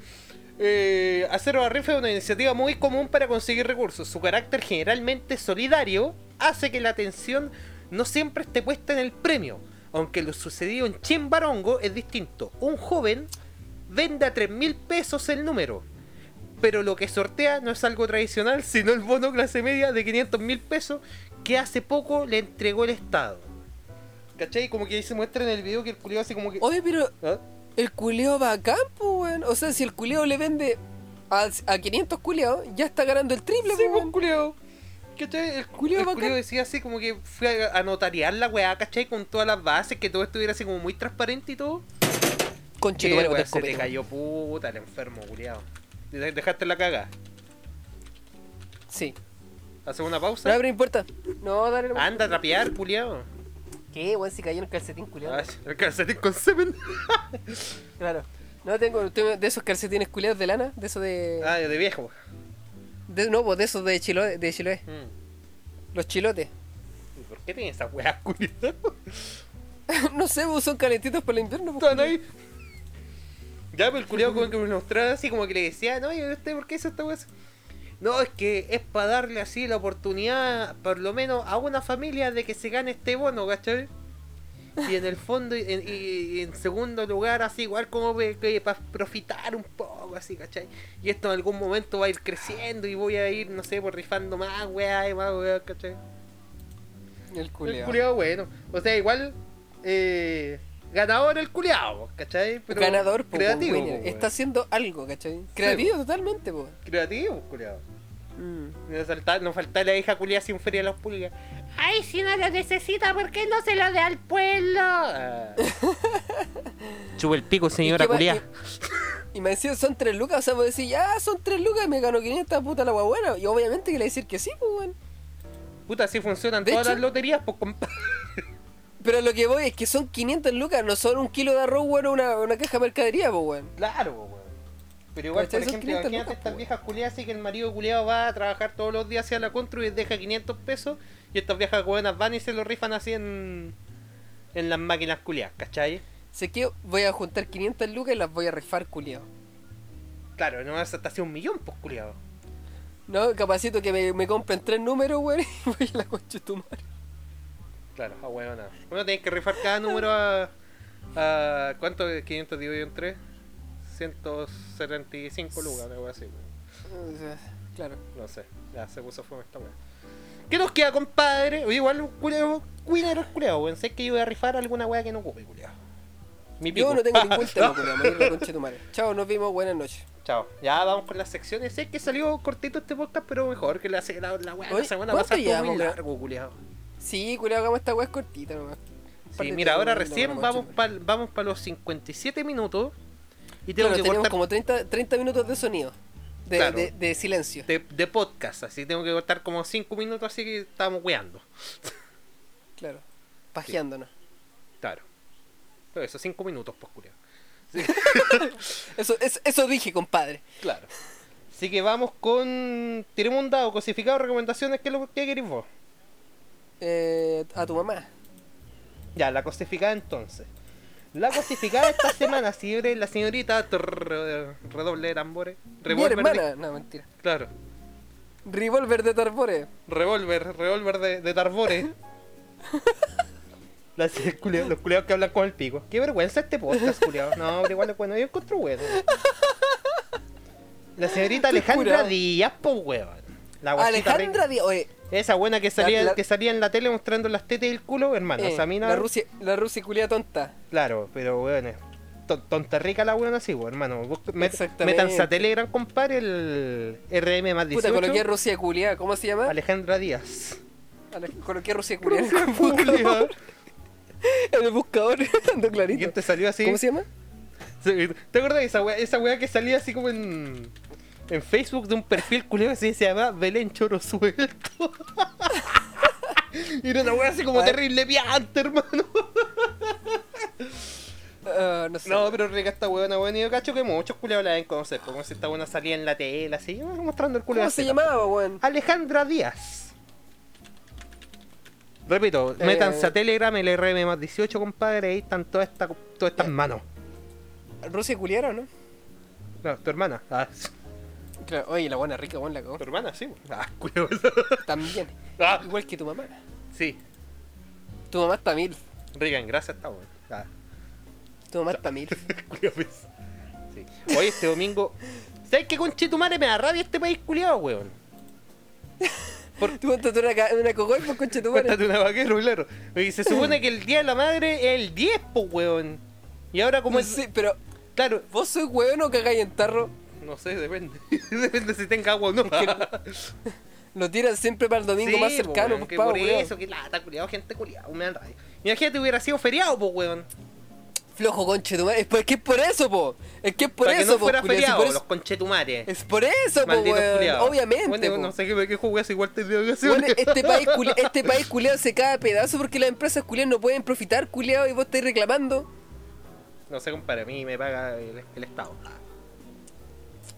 Eh, hacer la rifa es una iniciativa muy común para conseguir recursos. Su carácter generalmente solidario hace que la atención no siempre esté puesta en el premio. Aunque lo sucedido en Chimbarongo es distinto. Un joven vende a 3 mil pesos el número. Pero lo que sortea no es algo tradicional, sino el bono clase media de 500 mil pesos que hace poco le entregó el Estado. ¿Cachai? Como que ahí se muestra en el video que el culiado así como que... Oye, pero ¿Ah? el culeo va a campo, weón. O sea, si el culeo le vende a, a 500 culeados, ya está ganando el triple, Sí, po, pues, weón. culiao. ¿Cachai? El Culiao el bacán. culiao decía así como que fue a, a notariar la weá, ¿cachai? Con todas las bases, que todo estuviera así como muy transparente y todo. Weá, botar se te cayó puta el enfermo, culiao. De- Dejaste la caga. Sí. ¿Hacemos una No, pausa? pero no importa. No, dale. no. Anda a trapear, culiao. ¿Qué, weón? Si cayó en el calcetín, culeado. Ay, el calcetín con semen. Claro. No, tengo, tengo de esos calcetines culeados de lana, de esos de... Ah, de viejo. de- no, pues de esos de Chiloé, de Chiloé. Mm. Los chilotes. ¿Y ¿Por qué tiene esa weá, culiao? no sé, pues, son calentitos para el invierno. pues, Están ahí. Ya, pero el culiao como que me mostraba así como que le decía, no, ¿y usted por qué hizo esta weá? No, es que es para darle así la oportunidad, por lo menos a una familia, de que se gane este bono, ¿cachai? Y en el fondo, y en, y en segundo lugar, así igual como para profitar un poco, así, ¿cachai? Y esto en algún momento va a ir creciendo y voy a ir, no sé, por rifando más weá y más weá, ¿cachai? El El culeado. culiao bueno. O sea, igual, eh, ganador el culiao, ¿cachai? Pero Ganador, po, creativo. po, winner. po, Está haciendo algo, ¿cachai? Creativo totalmente, po. Creativo, culiao. Mm. No falta, no falta la hija culiada sin feria a los pulgas. Ay, si no lo necesita, ¿por qué no se lo dé al pueblo? Ah. Chupa el pico, señora ¿Y qué va- culiada. Y, me decían, son tres lucas, o sea, pues decir, ya, son tres lucas y me gano 500 puta la buena. Y obviamente que le decir que sí, pues, weón. Puta, así funcionan De todas hecho- las loterías, pues compadre. Pero lo que voy es que son 500 lucas, no son un kilo de arroz, weón, o una, una caja de mercadería, pues, weón. Claro, weón. Pero igual, por ejemplo, 500 imagínate lucas, estas po, viejas culiadas así que el marido culiado va a trabajar todos los días hacia la constru y deja 500 pesos y estas viejas buenas van y se lo rifan así en, en las máquinas culiadas, ¿cachai? Sé que voy a juntar 500 lucas y las voy a rifar, culiao. Claro, no vas hasta hacia un millón, pues culiado. No, capacito que me, me compren tres números, weón, y voy a la concha de tu madre. Claro, a huevo nada. Bueno, tenés que rifar cada número a. a ¿Cuánto es 500 dividido en 3? 175 lucas, algo así. O claro. No sé, ya se puso fome esta weá. ¿Qué nos queda, compadre? Oye, igual un culeo, cuidado el culeo, weón. Sé que yo voy a rifar alguna weá que no ocupe, culeo. Mi pico. Yo no tengo ningún tema, culiao, me la concha de tu madre. Chao, nos vimos, buenas noches. Chao. Ya vamos con las secciones. Sé que salió cortito este podcast, pero mejor que la, la, la weá la semana ¿cuánto pasada. muy largo, culiao. Sí, culiado, hagamos esta weá cortita nomás. Sí, mira, ahora recién vamos para vamos pa los 57 minutos y tengo Claro, que tenemos cortar como 30, 30 minutos de sonido. De, Claro. de, de silencio. de, de podcast, así tengo que cortar como 5 minutos, así que estamos weando. Claro. Pajeándonos. Claro. Pero eso, 5 minutos, pues, culiao. Eso, eso, eso dije, compadre. Claro. Así que vamos con. Tiremos un dado, cosificado, recomendaciones, ¿qué es lo que queréis vos? Eh, a tu mamá. Ya, la cosificada entonces. La cosificada esta semana, señores, la señorita. trrr, redoble de tambores. Mi Revólver. de- hermana. No, mentira. claro. Revolver de Tarbore. Revólver, revólver de, de Tarbore. Las- culeo- los culeados que hablan con el pico. Qué vergüenza este podcast, culeado. No, pero igual es bueno, yo encuentro bueno. La señorita Alejandra. Díaz, po weón. La Alejandra Díaz. Oye, Esa buena que salía, La- la- que salía en la tele mostrando las tetas y el culo, hermano. eh, esa mina. la Rusia, la Rusia culia tonta. Claro, pero weón, ton- tonta rica la buena así, weón, hermano. Met-. Métanse a Telegram, compadre, el RM más 18. Puta, coloqué Rusia culia. ¿Cómo se llama? Alejandra Díaz. Ale- Coloqué Rusia culia Rusia. En el buscador, dando ¿Y clarito. quién te salió así? ¿Cómo se llama? ¿Te acuerdas de esa weá, esa weá que salía así como en, en Facebook de un perfil culero que se llama Belén Choro Suelto? y era una weá así como terrible piante, hermano. Ah, no sé. No, pero rica esta weona, weón. Y yo cacho que muchos culeros la deben conocer. Como si esta buena salía en la tele, así, mostrando el culo. ¿Cómo se llamaba, weón? Alejandra Díaz. Repito, Eh. métanse a Telegram, el RM más 18, compadre. Ahí están todas estas todas estas manos. Rusia culiara, ¿no? No, tu hermana. Ah, Claro, oye, la buena rica, weón, la cagó. tu hermana, sí. Ah, culo. También. Ah. Igual que tu mamá. Sí, Tu mamá está mil. rica en grasa está, weón. Ah, Tu mamá está mil. pues. Sí. Hoy este domingo. ¿Sabes qué conche tu madre me da rabia este país culiado, weón? Tú montaste una, una cogoy por concha de tu madre. Una vaquero, claro. Y se supone que el día de la madre es el 10, po, weón. Y ahora como es. Sí, pero Claro, vos sois weón o cagáis en tarro. No sé, depende. depende si tenga agua o no. Lo tiran siempre para el domingo Sí, más po, cercano, weón, pues, que pavo, por weón. eso, que lata, culiado, gente culiado, me dan rabia. Imagínate hubiera sido feriado, po, weón. Flojo conche de tu madre. Es, que es por eso, po. Es que es por Para que eso, no po, fuera culiao, si feriado, por los eso- conchetumares. Es por eso, po, weón. Obviamente, Bueno, po. no sé qué, qué jugué, igual te digo Bueno, este país, culi- este país culiado se cae a pedazo porque las empresas culiadas no pueden profitar, culiado, y vos estáis reclamando. No sé, compadre, a mí me paga el, el Estado.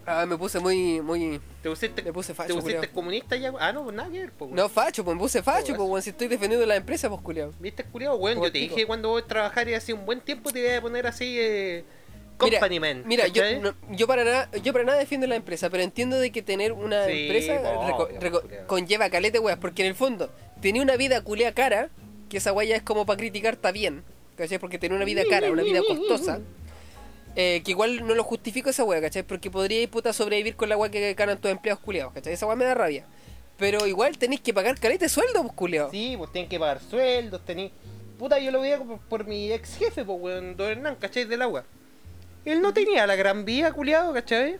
Ah, me puse muy, muy. ¿Te pusiste, Me puse facho, ¿te pusiste comunista ya? Ah, no, pues nada que ver, weón. No, facho, pues me puse facho, pues, weón. Si estoy defendiendo la empresa, pues, culiado. ¿Viste, culiado? Weón, yo te dije cuando voy a trabajar y hace un buen tiempo te iba a poner así, eh, Mira, company man. mira yo, no- yo para nada, yo para nada defiendo la empresa, pero entiendo de que tener una Sí, empresa reco- conlleva calete, weas, porque en el fondo, tenía una vida culia cara, que esa wea ya es como para criticar, está bien, ¿cachai? Porque tener una vida cara, una vida costosa, eh, que igual no lo justifico esa wea, ¿cachai? Porque podría ir puta sobrevivir con la wea que ganan tus empleados culiados, ¿cachai? Esa wea me da rabia. Pero igual tenéis que pagar calete de sueldo, pues, culiao. Sí, pues tienen que pagar sueldos, tení... Puta, yo lo veía por, por mi ex jefe, pues, weón, don Hernán, ¿cachai? Del agua. Él no tenía la gran vía, culiado, ¿cachai?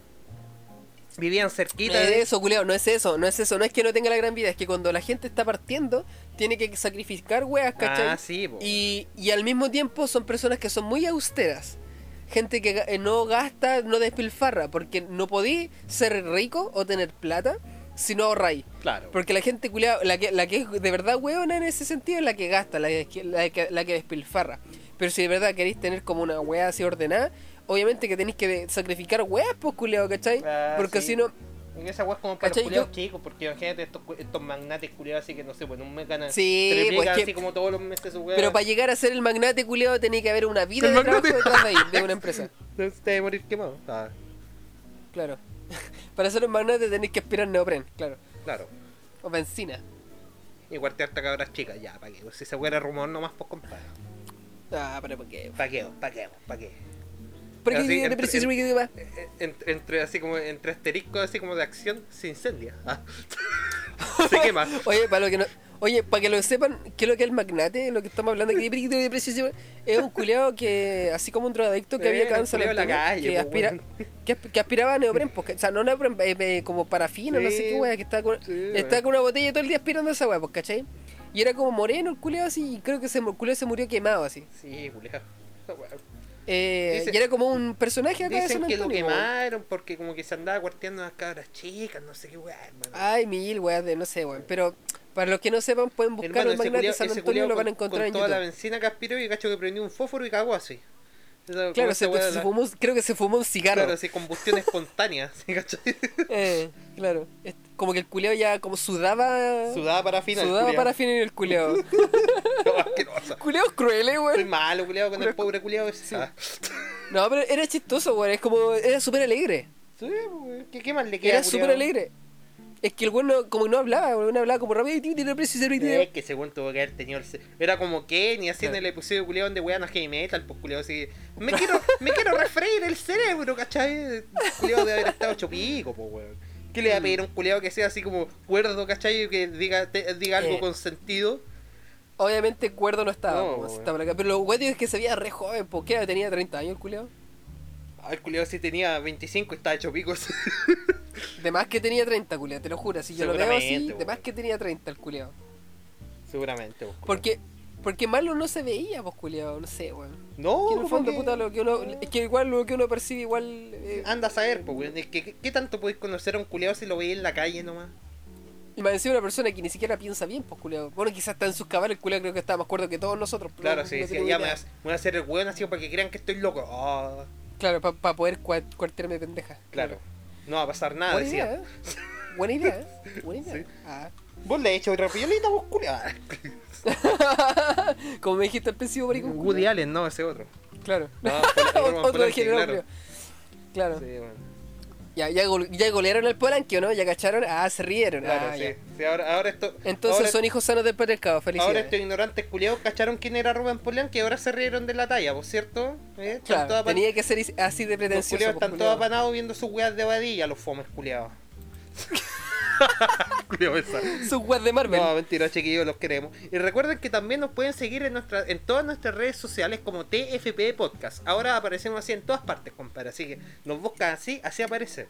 Vivían No cerquita es de... eso, no es eso, no es eso, no es que no tenga la gran vida, es que cuando la gente está partiendo, tiene que sacrificar weas, ¿cachai? Ah, sí, po. y, y al mismo tiempo son personas que son muy austeras. Gente que eh, no gasta, no despilfarra, porque no podí ser rico o tener plata si no ahorráis. Claro. Porque la gente culiao, la que, la que es de verdad hueona en ese sentido es la que gasta, la que, la que, la que despilfarra. Pero si de verdad queréis tener como una wea así ordenada, obviamente que tenéis que sacrificar weas, pues culiao, ¿cachai? Ah, Porque sí. si no, Y esa weá es como para ¿Cachai? los culiados Yo- chicos, porque imagínate estos, estos magnates culiados así que no sé, pues un mes ganan Sí, pues que- así como todos los meses su weá. Pero para llegar a ser el magnate culiado tenía que haber una vida El de trabajo magnate. detrás de ahí, de una empresa. Entonces te debe morir quemado. Ah, Claro. Para ser un magnate tenés que aspirar neopren, claro. claro. O benzina. Igual te harta cabras chicas, ya, ¿para qué? Si se fuera rumor nomás, pues compadre. Ah, pero ¿por qué? ¿Para qué? ¿Para qué? ¿Para qué? ¿Por qué Así, tiene entre- en-? Eh, Entre, así como entre asteriscos así como de acción se incendia. Ah. se quema. Oye, para lo que no. Oye, para que lo sepan, ¿qué es lo que es el magnate? Lo que estamos hablando aquí de preciso es un culeado que, así como un drogadicto que Eh, había un cáncer en la calle, que, po, aspira, que, asp- que aspiraba a neopren, pues, que- o sea, no neopren, eh, eh, como parafina, no sé Sí, qué wea, que estaba con, sí, estaba weón. con una botella todo el día aspirando esa wea, pues, ¿cachai? Y era como moreno el culeado así, y creo que se, el culeado se murió quemado así. Sí, culiao. Eh, y era como un personaje acá de Dicen San que lo Antonio. weón. quemaron porque como que se andaba cuarteando a las cabras chicas, no sé qué weá, hermano. Ay, mil weas de no sé, weón. Pero para los que no sepan, pueden buscar Hermano, el magnate culiao- San Antonio y lo van a con- encontrar con en toda la YouTube. benzina que aspiró y cacho que prendió un fósforo y cagó así. Esa- Claro, se, se fumó, creo que se fumó un cigarro. Claro, así, combustión espontánea, ¿sí? Eh, claro. Como que el culeado ya como sudaba. Sudaba para final. Sudaba para fin en el culeado. Asqueroso. Culeados crueles, Soy weón. malo, culiado, con el Culeado- pobre culiado ese. Ah. No, pero era chistoso, weón. Es como. Era súper alegre. Sí, pues, ¿qué, ¿Qué más le queda? Era súper alegre. Es que el weón no, como no hablaba, weón, hablaba como rápido y tiene precio Es que según tuvo que haber tenido el... Era como Kenny haciendo Claro. el episodio culiado donde wean a heavy metal, pues culiado así. Me quiero, me quiero refreír el cerebro, ¿cachai? Culiado de haber estado hecho pico, pues weón. ¿Qué le va a pedir a un culiado que sea así como cuerdo, ¿cachai? Que diga, te- diga algo Eh. con sentido. Obviamente Cuerdo no estaba, No, weón. estaba acá. Pero lo weón es que se veía re joven, porque tenía 30 años el culeado. El culiado sí tenía 25 y estaba hecho pico. De más que tenía 30, culeado, te lo juro. Si yo lo veo así, de más que tenía 30 el culeado. Seguramente, culiao. Porque, porque malo no se veía, pues culeado, no sé, weón. No, que en el fondo, que- puta, lo que uno. Es que igual lo que uno percibe, igual. eh, Anda a saber, pues, weón. Es que, ¿qué, qué tanto podéis conocer a un culiado si lo veis en la calle nomás? Y me decía una persona que ni siquiera piensa bien, pues culeado. Bueno, quizás está en sus cabales, el culeado creo que está más cuerdo que todos nosotros. Claro, sí, no sí, ya me voy a hacer el weón así para que crean que estoy loco. Ah, Claro, para poder cua- cuartearme pendeja. claro. No va a pasar nada, Buena decía. idea, ¿eh? Buena idea, ¿eh? Buena idea. Sí. Ah. Vos le he hecho rapiolita, vos. Como me dijiste al principio, maricón. Woody. Allen, no, ese otro. Claro. No, Otro de género, claro. culiao. Claro. Sí, bueno. Ya, ya, gol- ya golearon al Polanqui, ¿o no? ¿Ya cacharon? Ah, se rieron. Claro, ah, sí. ahora, ahora esto. Entonces ahora, son hijos sanos del patriarcado. ahora Felicidades. estos ignorantes culiados cacharon quién era Rubén Polanski y ahora se rieron de la talla, ¿por cierto? ¿Eh? Claro, tenía que ser así de Los pretencioso. culiados pues, están culiao. todos apanados viendo sus weas de vadilla, los fomes culiados. Sus weas de Marvel. No, mentira, chiquillos, los queremos. Y recuerden que también nos pueden seguir en nuestra, en todas nuestras redes sociales como TFP Podcast. Ahora aparecemos así en todas partes, compadre. Así que nos buscan así, así aparece.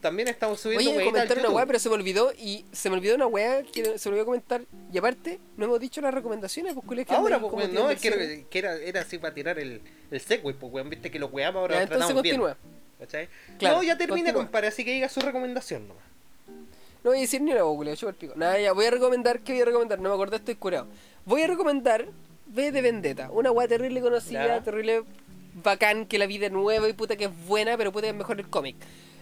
También estamos subiendo Oye, comentar una weá, pero se me olvidó y se me olvidó una weá que se me olvidó comentar. Y aparte, no hemos dicho las recomendaciones, pues que Ahora, pues, weón, no, es que, era, era así para tirar el, el segue, pues, weón, viste que los weamos ahora Ya, los entonces tratamos continúa. bien. ¿Cachai? Claro, no, ya continúa. compadre, así que diga su recomendación nomás. No voy a decir ni una chupa el pico. Nada, ya, voy a recomendar, ¿qué voy a recomendar? No me acordé, estoy curado. Voy a recomendar V de Vendetta, una weá terrible conocida, Ya. terrible bacán, que la vida es nueva y puta que es buena, pero puta que es mejor el cómic.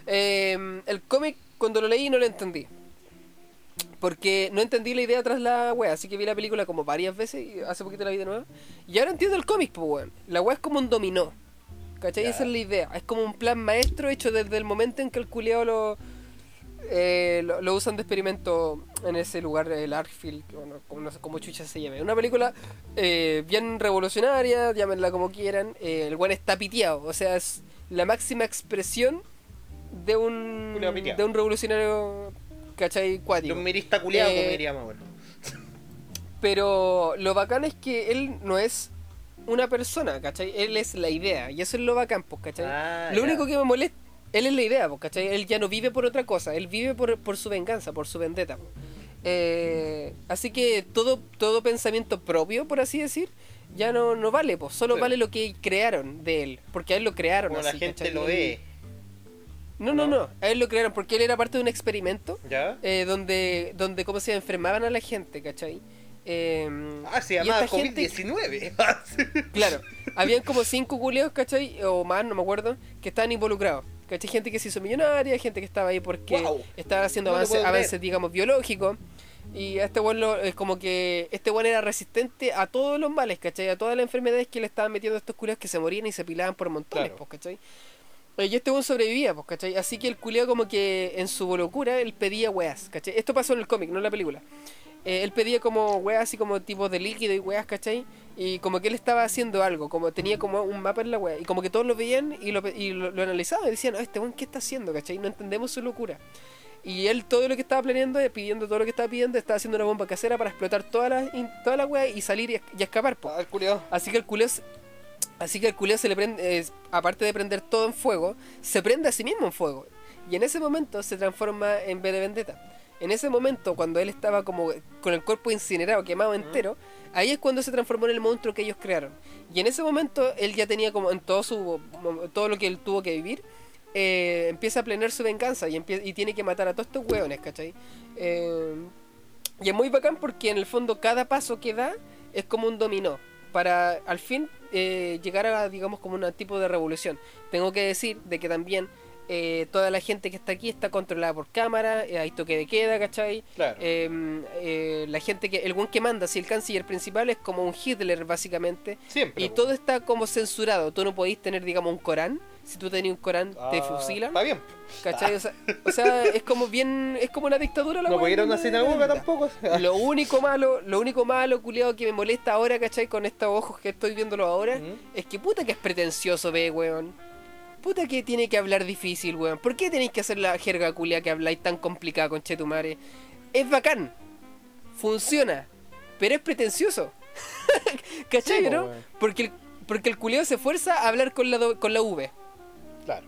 Eh, el cómic, cuando lo leí, no lo entendí. Porque no entendí la idea tras la wea, así que vi la película como varias veces y hace poquito la vi de nuevo. Y ahora entiendo el cómic, pues weón. La wea es como un dominó. ¿Cachai? Esa es la idea. Es como un plan maestro hecho desde el momento en que el culiao lo, eh, lo, lo usan de experimento en ese lugar, el Arkfield, que, bueno, como, no sé cómo chucha se llame. Una película eh, bien revolucionaria, llámenla como quieran. Eh, el buen está piteado, o sea, es la máxima expresión de un, de un revolucionario, ¿cachai? Cuático. Los mirista culiados, Eh, como diríamos ahora. Pero lo bacán es que él no es una persona, ¿cachai? Él es la idea, y eso es lo bacán, pues, ¿cachai? Ah, lo ya. único que me molesta, él es la idea, ¿cachai? Él ya no vive por otra cosa, él vive por, por su venganza, por su vendetta. Eh, así que todo, todo pensamiento propio, por así decir, ya no, no vale, pues, solo Sí. vale lo que crearon de él, porque a él lo crearon. Como la gente ¿cachai? lo ve. No, no, ¿no? no, a él lo crearon porque él era parte de un experimento ¿Ya? eh, donde, donde, ¿cómo se enfermaban a la gente, ¿cachai? Eh, Ah, se llamaba esta gente- COVID-19. Claro, habían como cinco culeos, ¿cachai? O más, no me acuerdo, que estaban involucrados. ¿Cachai? Gente que se hizo millonaria, gente que estaba ahí porque Wow. estaba haciendo No avances, digamos, biológicos. Y a este lo- es como que este weón era resistente a todos los males, ¿cachai? A todas las enfermedades que le estaban metiendo a estos culeos que se morían y se pilaban por montones, Claro. pues, ¿cachai? Eh, Y este weón sobrevivía, pues, ¿cachai? Así que el culeo como que en su locura él pedía weas, ¿cachai? Esto pasó en el cómic, no en la película. Eh, él pedía como weas así como tipos de líquido y weas, ¿cachai? Y como que él estaba haciendo algo, como tenía como un mapa en la wea. Y como que todos lo veían y lo, y lo, lo analizaban y decían, "Oh, este weón, ¿qué está haciendo, ¿cachai? No entendemos su locura. Y él todo lo que estaba planeando, eh, pidiendo todo lo que estaba pidiendo, estaba haciendo una bomba casera para explotar toda la, toda la wea y salir y, y escapar, po. Ah, el. Así que el culeo Así que el culeo se le prende, eh, aparte de prender todo en fuego, se prende a sí mismo en fuego. Y en ese momento se transforma en V de Vendetta. En ese momento, cuando él estaba como con el cuerpo incinerado, quemado entero, ahí es cuando se transformó en el monstruo que ellos crearon. Y en ese momento él ya tenía como en todo su todo lo que él tuvo que vivir, eh, empieza a planear su venganza y, tiene que matar a todos estos hueones, ¿cachai? Eh, y es muy bacán porque en el fondo cada paso que da es como un dominó. Para al fin eh, llegar a, digamos, como un tipo de revolución. Tengo que decir de que también eh, toda la gente que está aquí está controlada por cámara, eh, hay toque de queda, ¿cachai? Claro. Eh, eh, la gente que, el buen que manda, si el canciller principal es como un Hitler básicamente, Siempre. y todo está como censurado. Tú no podís tener, digamos, un Corán. Si tú tenías un Corán, te Ah, fusilan. Está bien. ¿Cachai? O sea, o sea, es como bien. Es como una dictadura la No puedo ir a una sinagoga tampoco. Lo único malo, lo único malo, culiado, que me molesta ahora, ¿cachai? Con estos ojos que estoy viéndolo ahora, es que puta que es pretencioso, ve, weón. Puta que tiene que hablar difícil, weón. ¿Por qué tenéis que hacer la jerga culia que habláis tan complicada con Chetumare? Es bacán. Funciona. Pero es pretencioso. ¿Cachai, Sí, no? weón. Porque el, porque el culiado se esfuerza a hablar con la, do- con la V. Claro.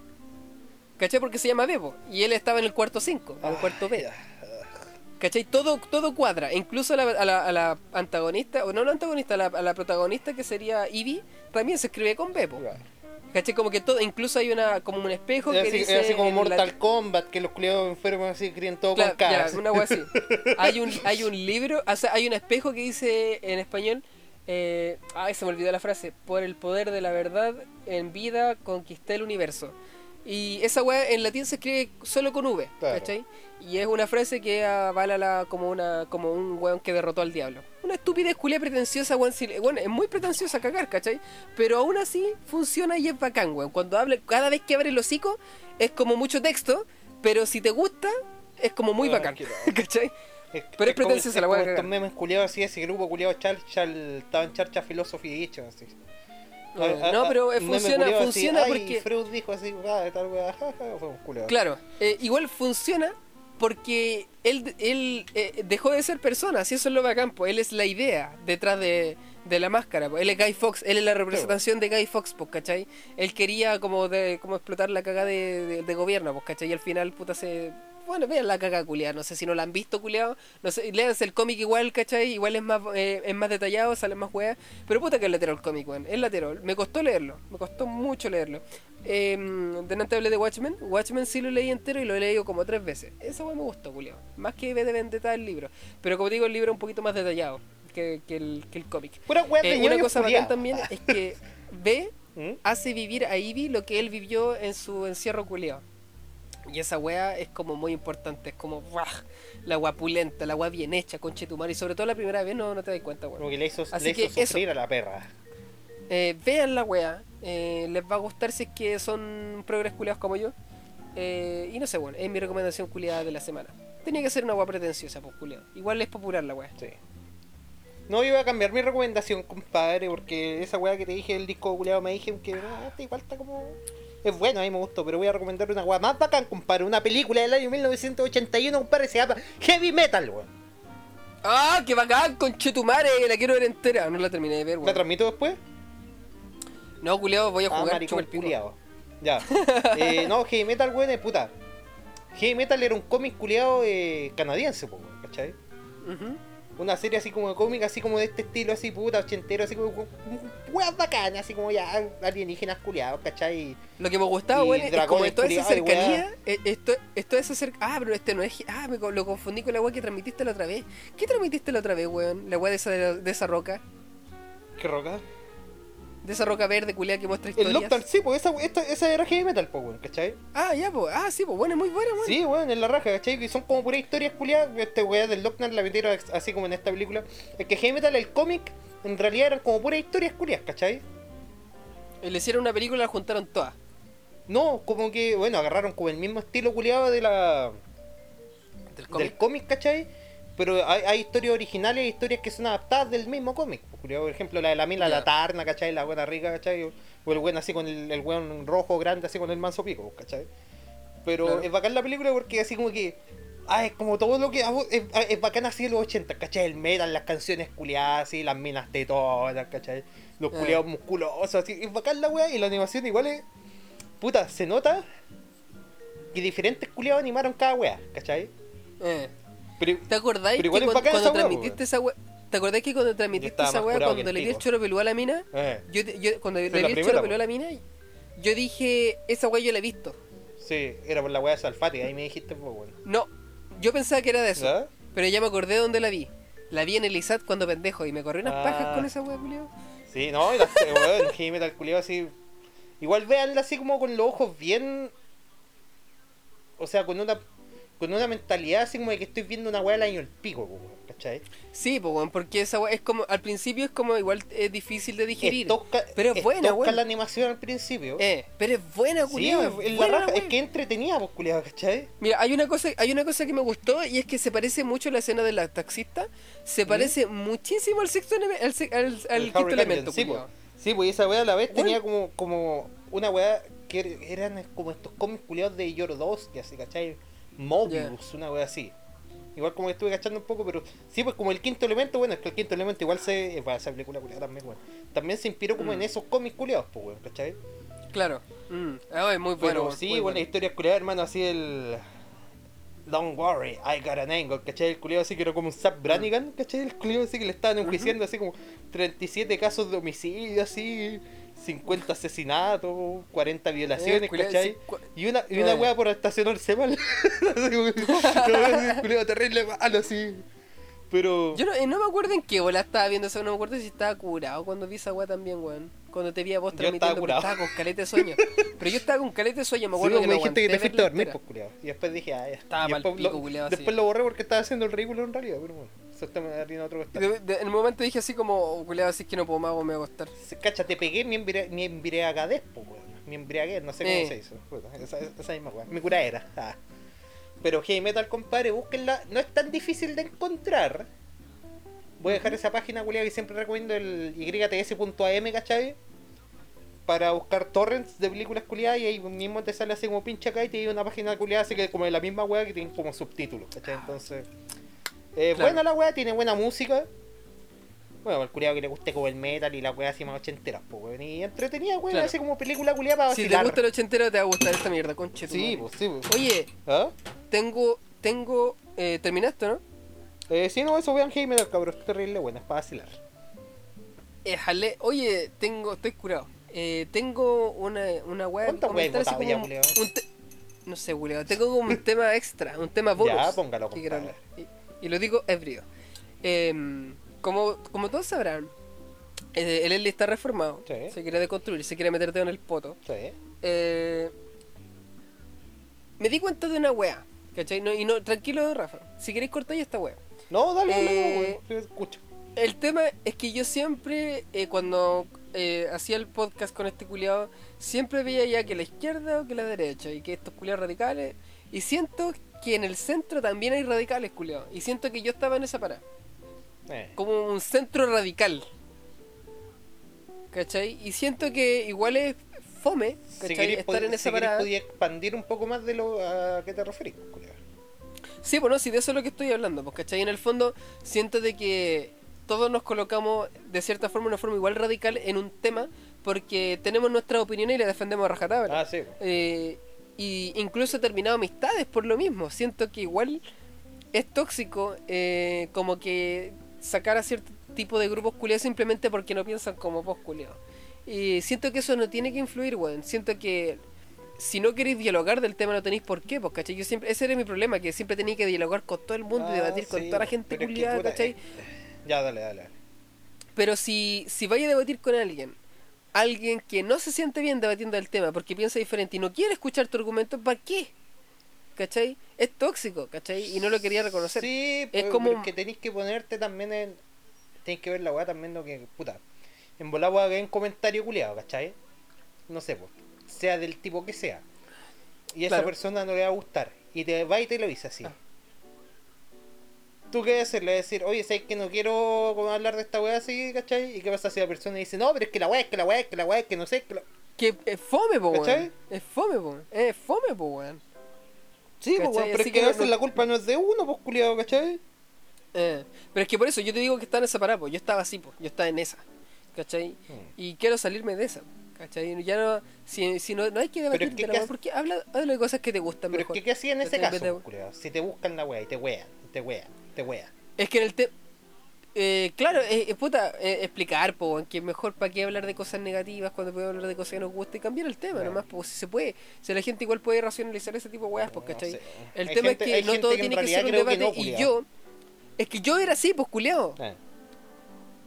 ¿Cachai? Porque se llama Bebo. Y él estaba en el cuarto 5, en el cuarto B. ¿Cachai? Todo, todo cuadra. Incluso a la, a la- a la antagonista, o no la antagonista, a la, a la protagonista que sería Ivy, también se escribe con Bebo. Claro. ¿Cachai? Como que todo, incluso hay una como un espejo Es que así, dice... es así como en la- Mortal Kombat, que los culiados enfermos así crían todo Claro, con caras. una wea así. Hay un, hay un libro, o sea, hay un espejo que dice en español, eh, ay, se me olvidó la frase, por el poder de la verdad en vida conquisté el universo. Y esa weá en latín se escribe solo con V, Claro. ¿cachai? Y es una frase que avala la, como una como un weón que derrotó al diablo. Una estupidez culia pretenciosa, weón, weón, es muy pretenciosa a cagar, ¿cachai? Pero aún así funciona y es bacán, weón. Cuando habla, cada vez que abre el hocico es como mucho texto, pero si te gusta, es como muy Ah, bacán, ¿cachai? Es- Pero es pretenciosa la que estos memes culiados así, ese grupo culiado chal, chal, estaba en charcha philosophy y hecho así. Eh, Ah, no, ah, pero eh, un meme funciona, así, funciona "Ay, porque... Freud dijo así, ah, tal wea, fue un. Claro, eh, igual funciona porque él, él eh, dejó de ser persona, si eso es lo bacán, pues él es la idea detrás de, de la máscara, pues. él es Guy Fox, él es la representación de Guy Fox, pues, ¿cachai? Él quería como de como explotar la caga de, de- de gobierno, pues, ¿cachai? Y al final, puta, se... Bueno, vean la caga culiada, no sé si no la han visto culiado, no sé, léanse el cómic igual, ¿cachai? Igual es más, eh, es más detallado, sale más weá, pero puta que es latero el cómic, weón, es latero, me costó leerlo, me costó mucho leerlo. Eh, delante hablé de Watchmen. Watchmen sí lo leí entero y lo he leído como tres veces. Weá me gustó, Julio. Más que de Vendetta el libro. Pero como digo, el libro es un poquito más detallado que, que el, que el cómic. Eh, una cosa bacán también es que V ¿Mm? hace vivir a Ivy lo que él vivió en su encierro culiao. Y esa weá es como muy importante, es como ¡buah! la weá pulenta, la weá bien hecha, conche tu madre. Y sobre todo la primera vez no, no te das cuenta, weón. Como que le hizo, Así le que eso. a la perra. Eh, vean la wea, eh, les va a gustar si es que son progres culiados como yo. Eh, y no sé, bueno, es mi recomendación culiada de la semana. Tenía que ser una wea pretenciosa, pues culiado. Igual es popular la wea. Sí. No iba a cambiar mi recomendación, compadre, porque esa weá que te dije del disco culiado me dije que ah, este igual está como. Es bueno, a mí me gustó, pero voy a recomendar una weá más bacán, compadre. Una película del año 1981, compadre, se llama Heavy Metal, weón. ¡Ah, qué bacán, conchetumare! La quiero ver entera. No la terminé de ver, ¿La weón. transmito después? No, culiado, voy a Ah, jugar chupa maricón el pico. culiado. Ya. Eh, no, Heavy Metal, weón, es puta. Heavy Metal era un cómic culiado eh, canadiense, po, weón, ¿cachai? Ujú. Una serie así como de cómic, así como de este estilo, así puta, ochentero, así como. Weas bacanas, así como ya alienígenas culiados, ¿cachai? Lo que me gustaba, weón, es como toda esa cercanía. eh, Esto, esto es cer- Ah, pero este no es. Ah, me lo confundí con la weá que transmitiste la otra vez. ¿Qué transmitiste la otra vez, weón? La weá de esa, de esa roca. ¿Qué roca? De esa roca verde culiada que muestra El historias. Lockdown, sí, pues esa, esta, esa era heavy metal, pues, weón, ¿cachai? Ah, ya, pues. Ah, sí, pues bueno, es muy buena, weón. Sí, weón, en la raja, ¿cachai? Que son como puras historias culiadas. Este weón del Lockdown la metieron así como en esta película. Es que heavy metal, el cómic, en realidad eran como puras historias culiadas, ¿cachai? Le hicieron una película y la juntaron todas. No, como que, bueno, agarraron como el mismo estilo culiado de la. Del del cómic. cómic, ¿cachai? Pero hay, hay historias originales y historias que son adaptadas del mismo cómic. pues. Por ejemplo, la de la Mila, Ya. la Tarna, ¿cachai? La buena rica, ¿cachai? O el buen así con el, el rojo grande, así con el manso pico, ¿cachai? Pero Claro. es bacán la película porque así como que. Ah, es como todo lo que. ah, Es, es bacán así de los 80, ¿cachai? El metal, las canciones culiadas, así, las minas tetonas, ¿cachai? Los culiados musculosos, así. Es bacán la weá y la animación igual es. Puta, se nota que diferentes culiados animaron cada weá, ¿cachai? Eh. Pero, ¿Te acordáis Pero igual que cuando, esa transmitiste esa wea... ¿Te acordáis que cuando transmitiste esa que cuando el le di el choro pelú a la mina? eh, Yo, yo- cuando le la di el choro pelú a la mina, yo dije, esa wea yo la he visto. sí, era por la weá de Salfate, ahí me dijiste, pues, weón. No, yo pensaba que era de eso. Pero ya me acordé de dónde la vi. La vi en el ISAT cuando pendejo y me corrí unas Ah. pajas con esa wea, culiao. Sí, no, y las weón, heavy metal así. Igual véanla así como con los ojos bien. O sea, con una con una mentalidad así como de que estoy viendo una weá del año el pico, po, ¿cachai? Sí, porque esa wea es como, al principio es como igual es difícil de digerir. Pero es buena, weón. la animación al principio. Eh, pero es buena, sí, culiao. es, buena raja, que entretenía, pues, culiado, ¿cachai? Mira, hay una cosa, hay una cosa que me gustó y es que se parece mucho a la escena de la taxista. Se parece muchísimo al sexto al, al- quinto elemento, sí, pues. Sí, esa weá a la vez tenía como, como una weá que er- eran como estos cómics culiados de Yorodowski, así, ¿cachai? Mobius, una weá así. Igual como que estuve cachando un poco, pero sí, pues como el quinto elemento, bueno, es que el quinto elemento igual se. eh, para esa película culiada también, weón. También se inspiró como Mm. en esos cómics culiados, pues, weón, ¿cachai? Claro. Mm. Ah, es muy bueno. Pero sí, muy buena historia culiada, hermano, así el. Don't worry, I got an angle, ¿cachai? El culiado así que era como un Zap Brannigan, ¿cachai? El culiado así que le estaban enjuiciando así como 37 casos de homicidio, así, 50 asesinatos, 40 violaciones, Eh, sí, cu- Y una, y una Eh. weá por estacionarse mal. Terrible malo, así. Pero. Yo no, eh, no me acuerdo en qué bola estaba viendo eso, no me acuerdo si estaba curado cuando vi esa weá también, weón. Cuando te vi a vos Yo transmitiendo, estaba curado. estaba con caleta de sueño. Pero yo estaba con caleta de sueño, me Sí, acuerdo pues, que me dijiste que te fuiste a dormir, pues, culiado. Y después dije, ah, ya. Estaba después, pico, lo, culiao, después lo borré porque estaba haciendo el ridículo en realidad, pero bueno. Eso está me haría otro Y costado. de- de- en el momento dije así como, oh, culiado, así que no puedo más, me voy a acostar. Cacha, te pegué mi, embria- mi embriagadez, pues, weón. Mi embriaguez, no sé cómo Eh. se. Puta, esa, esa misma weón. Mi cura era. ah. Pero Heavy Metal, compadre, búsquenla. No es tan difícil de encontrar. Voy a dejar esa página, culiada, que siempre recomiendo, el yts.am, ¿cachai? Para buscar torrents de películas culiadas y ahí mismo te sale así como pinche acá y te lleva una página culiada así que como de la misma weá que tiene como subtítulos, ¿cachai? Entonces... Eh, Claro. Buena la weá, tiene buena música. Bueno, al culiado que le guste como el metal y la weá así más ochenteras, pues weón. Y entretenida, weón, Claro. así como película culiada para Si te vacilar. gusta el ochentero, te va a gustar esta mierda, conche Sí, pues sí, pues. Oye, ¿Ah? tengo, tengo, eh, terminaste, ¿no? Eh, sí, no, eso vean Metal, cabrón, es terrible buena, es para vacilar. Eh, jale- oye, tengo, estoy curado. Eh, tengo una, una weá. que ¿Cuántas así botado ya, culiao? un te- No sé, culiao. Tengo como un tema extra, un tema bonus. Ya, póngalo, que quiero compadre. hablar. Y, y lo digo ebrio. Em, como, como todos sabrán, eh, el Eli está reformado. Sí. Se quiere deconstruir, se quiere meter dedo en el poto. Sí. Eh, me di cuenta de una weá. ¿Cachai? No, y no, tranquilo, Rafa. Si queréis cortar ya esta weá. No, dale, dale, Eh, weón, sí, escucho. El tema es que yo siempre, eh, cuando eh, hacía el podcast con este culiado, siempre veía ya que la izquierda o que la derecha, y que estos culiados radicales, y siento que en el centro también hay radicales culiados, y siento que yo estaba en esa parada, Eh. como un centro radical. ¿Cachai? Y siento que igual es fome, Si ¿cachai? queréis, Estar en esa si parada. podía expandir un poco más de lo a qué te referís, culiao. Sí, bueno, sí, de eso es lo que estoy hablando, pues, ¿cachai? En el fondo, siento de que todos nos colocamos de cierta forma, una forma igual radical en un tema, porque tenemos nuestra opinión y la defendemos a rajatabla. Ah, sí. Eh, y incluso he terminado amistades por lo mismo. Siento que igual es tóxico eh, como que sacar a cierto tipo de grupos culiados simplemente porque no piensan como vos culiados. Y siento que eso no tiene que influir, weón. Siento que si no queréis dialogar del tema no tenéis por qué, pues, ¿cachai? Yo siempre, ese era mi problema, que siempre tenía que dialogar con todo el mundo y Ah, debatir con toda la gente culiada, ¿cachai? eh, Ya, dale, dale. dale. Pero si, si vaya a debatir con alguien, alguien que no se siente bien debatiendo el tema porque piensa diferente y no quiere escuchar tu argumento, ¿para qué? ¿Cachai? Es tóxico, ¿cachai? Y no lo quería reconocer. Sí, Es pero, como- que tenéis que ponerte también en. Tenéis que ver la weá también lo que. Puta. En volado haga un comentario culiado, ¿cachai? No sé, pues. Sea del tipo que sea. Y a esa persona no le va a gustar. Y te va y te lo dice así. Ah. ¿Tú qué vas a hacer? Le vas a decir, oye, ¿sabes que no quiero como hablar de esta weá así, ¿cachai? ¿Y qué pasa si la persona dice, no, pero es que la weá, es que la weá, es que la weá, es que no sé, es que la... Que es fome, po, ¿Cachai? weón. Es fome, po. Es fome, po, weón. Sí, pues, ¿Cachai? weón, pero Así es que, que a veces no- la culpa no es de uno, pues, culiado, ¿cachai? Eh, pero es que por eso yo te digo que está en esa parada, po. Yo estaba así, po. Yo estaba en esa. ¿Cachai? Mm. Y quiero salirme de esa. ¿Cachai? Ya no, si, si no, no hay que debatir es de la ¿qué weá, hace- porque habla, habla de cosas que te gustan Pero es mejor. que, ¿qué hacía en ese caso, de-? Si te buscan la wea y te wean, te wean, te wean. Es que en el tema. Eh, claro, eh, eh, puta, eh, explicar, po, que mejor para qué hablar de cosas negativas cuando podemos hablar de cosas que nos gustan y cambiar el tema, Claro. nomás, pues si se puede. Si la gente igual puede racionalizar ese tipo de weas, pues, No ¿cachai? sé. El Hay tema gente- es que no todo que tiene que ser un debate no, y yo. Es que yo era así, pues, culiao.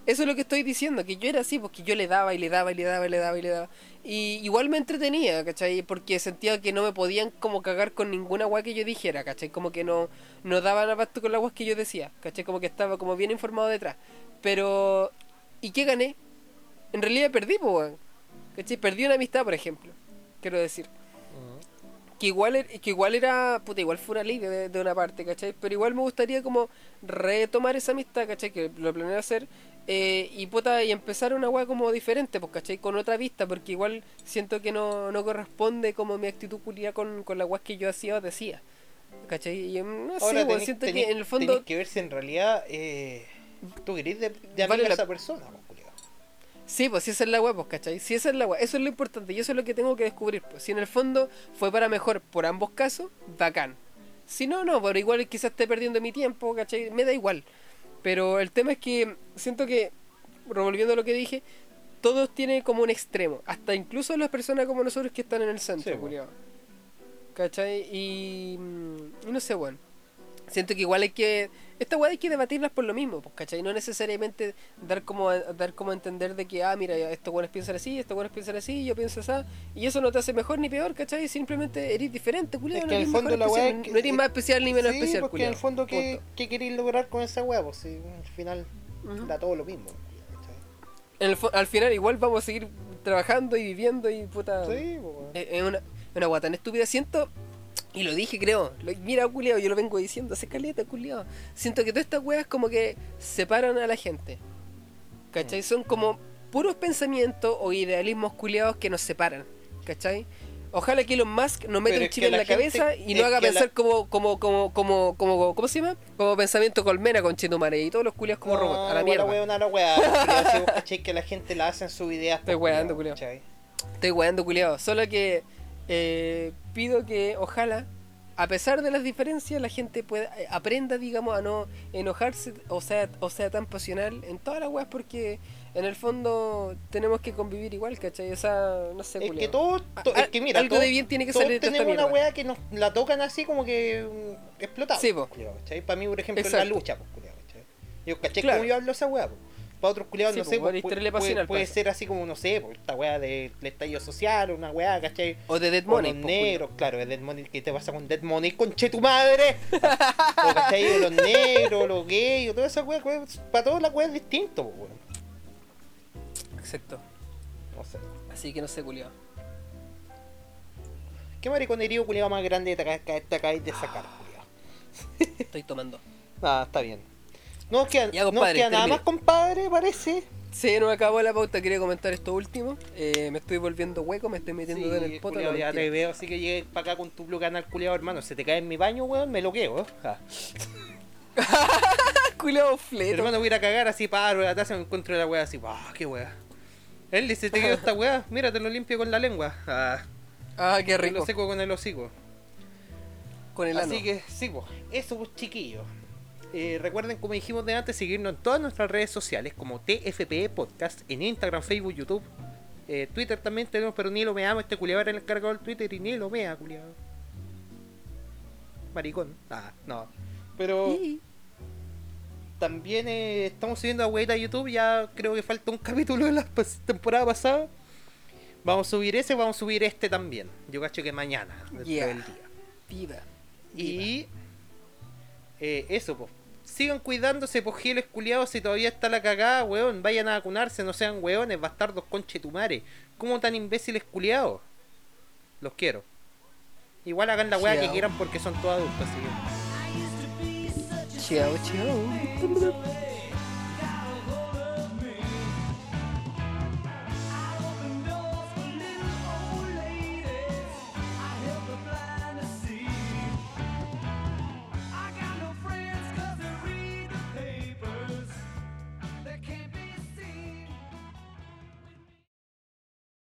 Eso es lo que estoy diciendo, que yo era así, porque yo le daba y le daba y le daba y le daba y le daba. Y igual me entretenía, ¿cachai? Porque sentía que no me podían como cagar con ninguna weá que yo dijera, ¿cachai? Como que no, no daban abasto con las weas que yo decía, ¿cachai? Como que estaba como bien informado detrás. Pero, ¿y qué gané? En realidad perdí, pues. ¿Cachai? Perdí una amistad, por ejemplo. Quiero decir. Que igual, er- que igual era, puta, igual fue una liga de, de una parte, ¿cachai? Pero igual me gustaría como retomar esa amistad, ¿cachai? Que lo planeo hacer. Eh, y puta, y empezar una weá como diferente, pues, ¿cachai? Con otra vista, porque igual siento que no, no corresponde como mi actitud culia con, con la weá que yo hacía o decía. ¿Cachai? Y mm, no sé, Ahora weón, tenés, siento tenés- que en el fondo... tenés que ver si en realidad eh, tú querés de, de Vale a esa persona, pues. Sí, pues si esa es la weá, pues, ¿cachai? Si esa es la weá, eso es lo importante y eso es lo que tengo que descubrir. Pues si en el fondo fue para mejor por ambos casos, bacán. Si no, no, pero igual quizás esté perdiendo mi tiempo, ¿cachai? Me da igual. Pero el tema es que siento que, revolviendo a lo que dije, todos tienen como un extremo. Hasta incluso las personas como nosotros que están en el centro, Sí. ¿Cachai? Y, y no sé, bueno. Siento que igual hay que. Esta weá hay que debatirlas por lo mismo, pues, ¿cachai? No necesariamente dar como a, dar como a entender de que, ah, mira, estos buenos piensan así, estos buenos piensan así, yo pienso así. Y eso no te hace mejor ni peor, ¿cachai? Simplemente eres diferente, culiao. Es no que el eres fondo la especial, que- No eres más especial ni menos sí, especial, porque culiao. en el fondo, ¿qué, qué queréis lograr con esa weá? Pues si al final da todo lo mismo. el al final, igual vamos a seguir trabajando y viviendo y puta. Sí, pues, es una, una guata tan estúpida. Siento, y lo dije, creo. lo- mira, culiao, yo lo vengo diciendo hace caleta, culiao. Siento que todas estas weas como que separan a la gente. ¿Cachai? Son como puros pensamientos o idealismos culiados que nos separan. ¿Cachai? Ojalá que Elon Musk nos meta un chip en la cabeza y no haga la- pensar como, como, como, como, como, ¿cómo se llama? Como pensamiento colmena con Chetumare y todos los culiados como No, robots. A la mierda. weón, a la weá. culiao, si vos cachai que la gente la hace en sus ideas. Estoy pues, weando. ¿cachai? Estoy weando, culiado. Solo que eh, pido que, ojalá, a pesar de las diferencias, la gente pueda eh, aprenda, digamos, a no enojarse o sea, o sea tan pasional en todas las weas, porque en el fondo tenemos que convivir igual, ¿cachai? O sea, no sé, Es que todo, to- A- es que mira, algo todo- de bien tiene que salir de tenemos una weá que nos la tocan así como que mm, explotado. Sí, po. Para mí, por ejemplo, es la lucha, pues, ¿cachai? Yo caché Claro. como yo hablo esa weá, Para otros culiados, Sí, no po, sé, pues, puede, parece. ser así como, no sé, pues, esta weá del estallido social, una weá, ¿cachai? O de Dead O Money. los po, negros, claro, el Dead Money, ¿qué te pasa con Dead Money? ¡Conche tu madre! o, ¿cachai? O los negros, los gays, o toda esa weá, para todos la weá es distinto, pues, weón. Exacto. No sé. Así que no sé, culiado. ¿Qué mariconerío culiado más grande te acabáis de sacar, culiado? Estoy tomando. Ah, está bien. No queda, Ya, no compadre, queda nada más, compadre, parece. Sí, no me acabó la pauta, quería comentar esto último. Eh, me estoy volviendo hueco, me estoy metiendo Sí, en el poto. culiao, no, ya te veo, así que llegues para acá con tu blue canal culiado, hermano. Se te cae en mi baño, weón, me loqueo, ¿eh? Ja. Culeado fleto. Hermano, voy a ir a cagar así, paro la taza, me encuentro la weá así, ah, qué weá. Él dice, te quedó esta weá, mira, te lo limpio con la lengua. Ah, Ah, qué te rico. lo seco con el hocico. Con el ano. Así que, sí, pues, eso, pues, chiquillos. Eh, recuerden, como dijimos de antes, seguirnos en todas nuestras redes sociales como TFPE Podcast, en Instagram, Facebook, YouTube. Eh, Twitter también tenemos, pero ni lo veamos. Este culiado era el encargado del Twitter y ni lo vea, culiado. Maricón. Ah, no. Pero también eh, estamos subiendo a Hueita a YouTube. Ya creo que falta un capítulo de la pas- temporada pasada. Vamos a subir ese, vamos a subir este también. Yo cacho que mañana, dentro Yeah. del día. Viva. Y eh, eso, pues. Sigan cuidándose, pues giles culiados, si todavía está la cagada, weón. Vayan a vacunarse, no sean weones, bastardos conchetumare. ¿Cómo tan imbéciles culiados? Los quiero. Igual hagan la weá que quieran porque son todos adultos, así que. Chao, chao.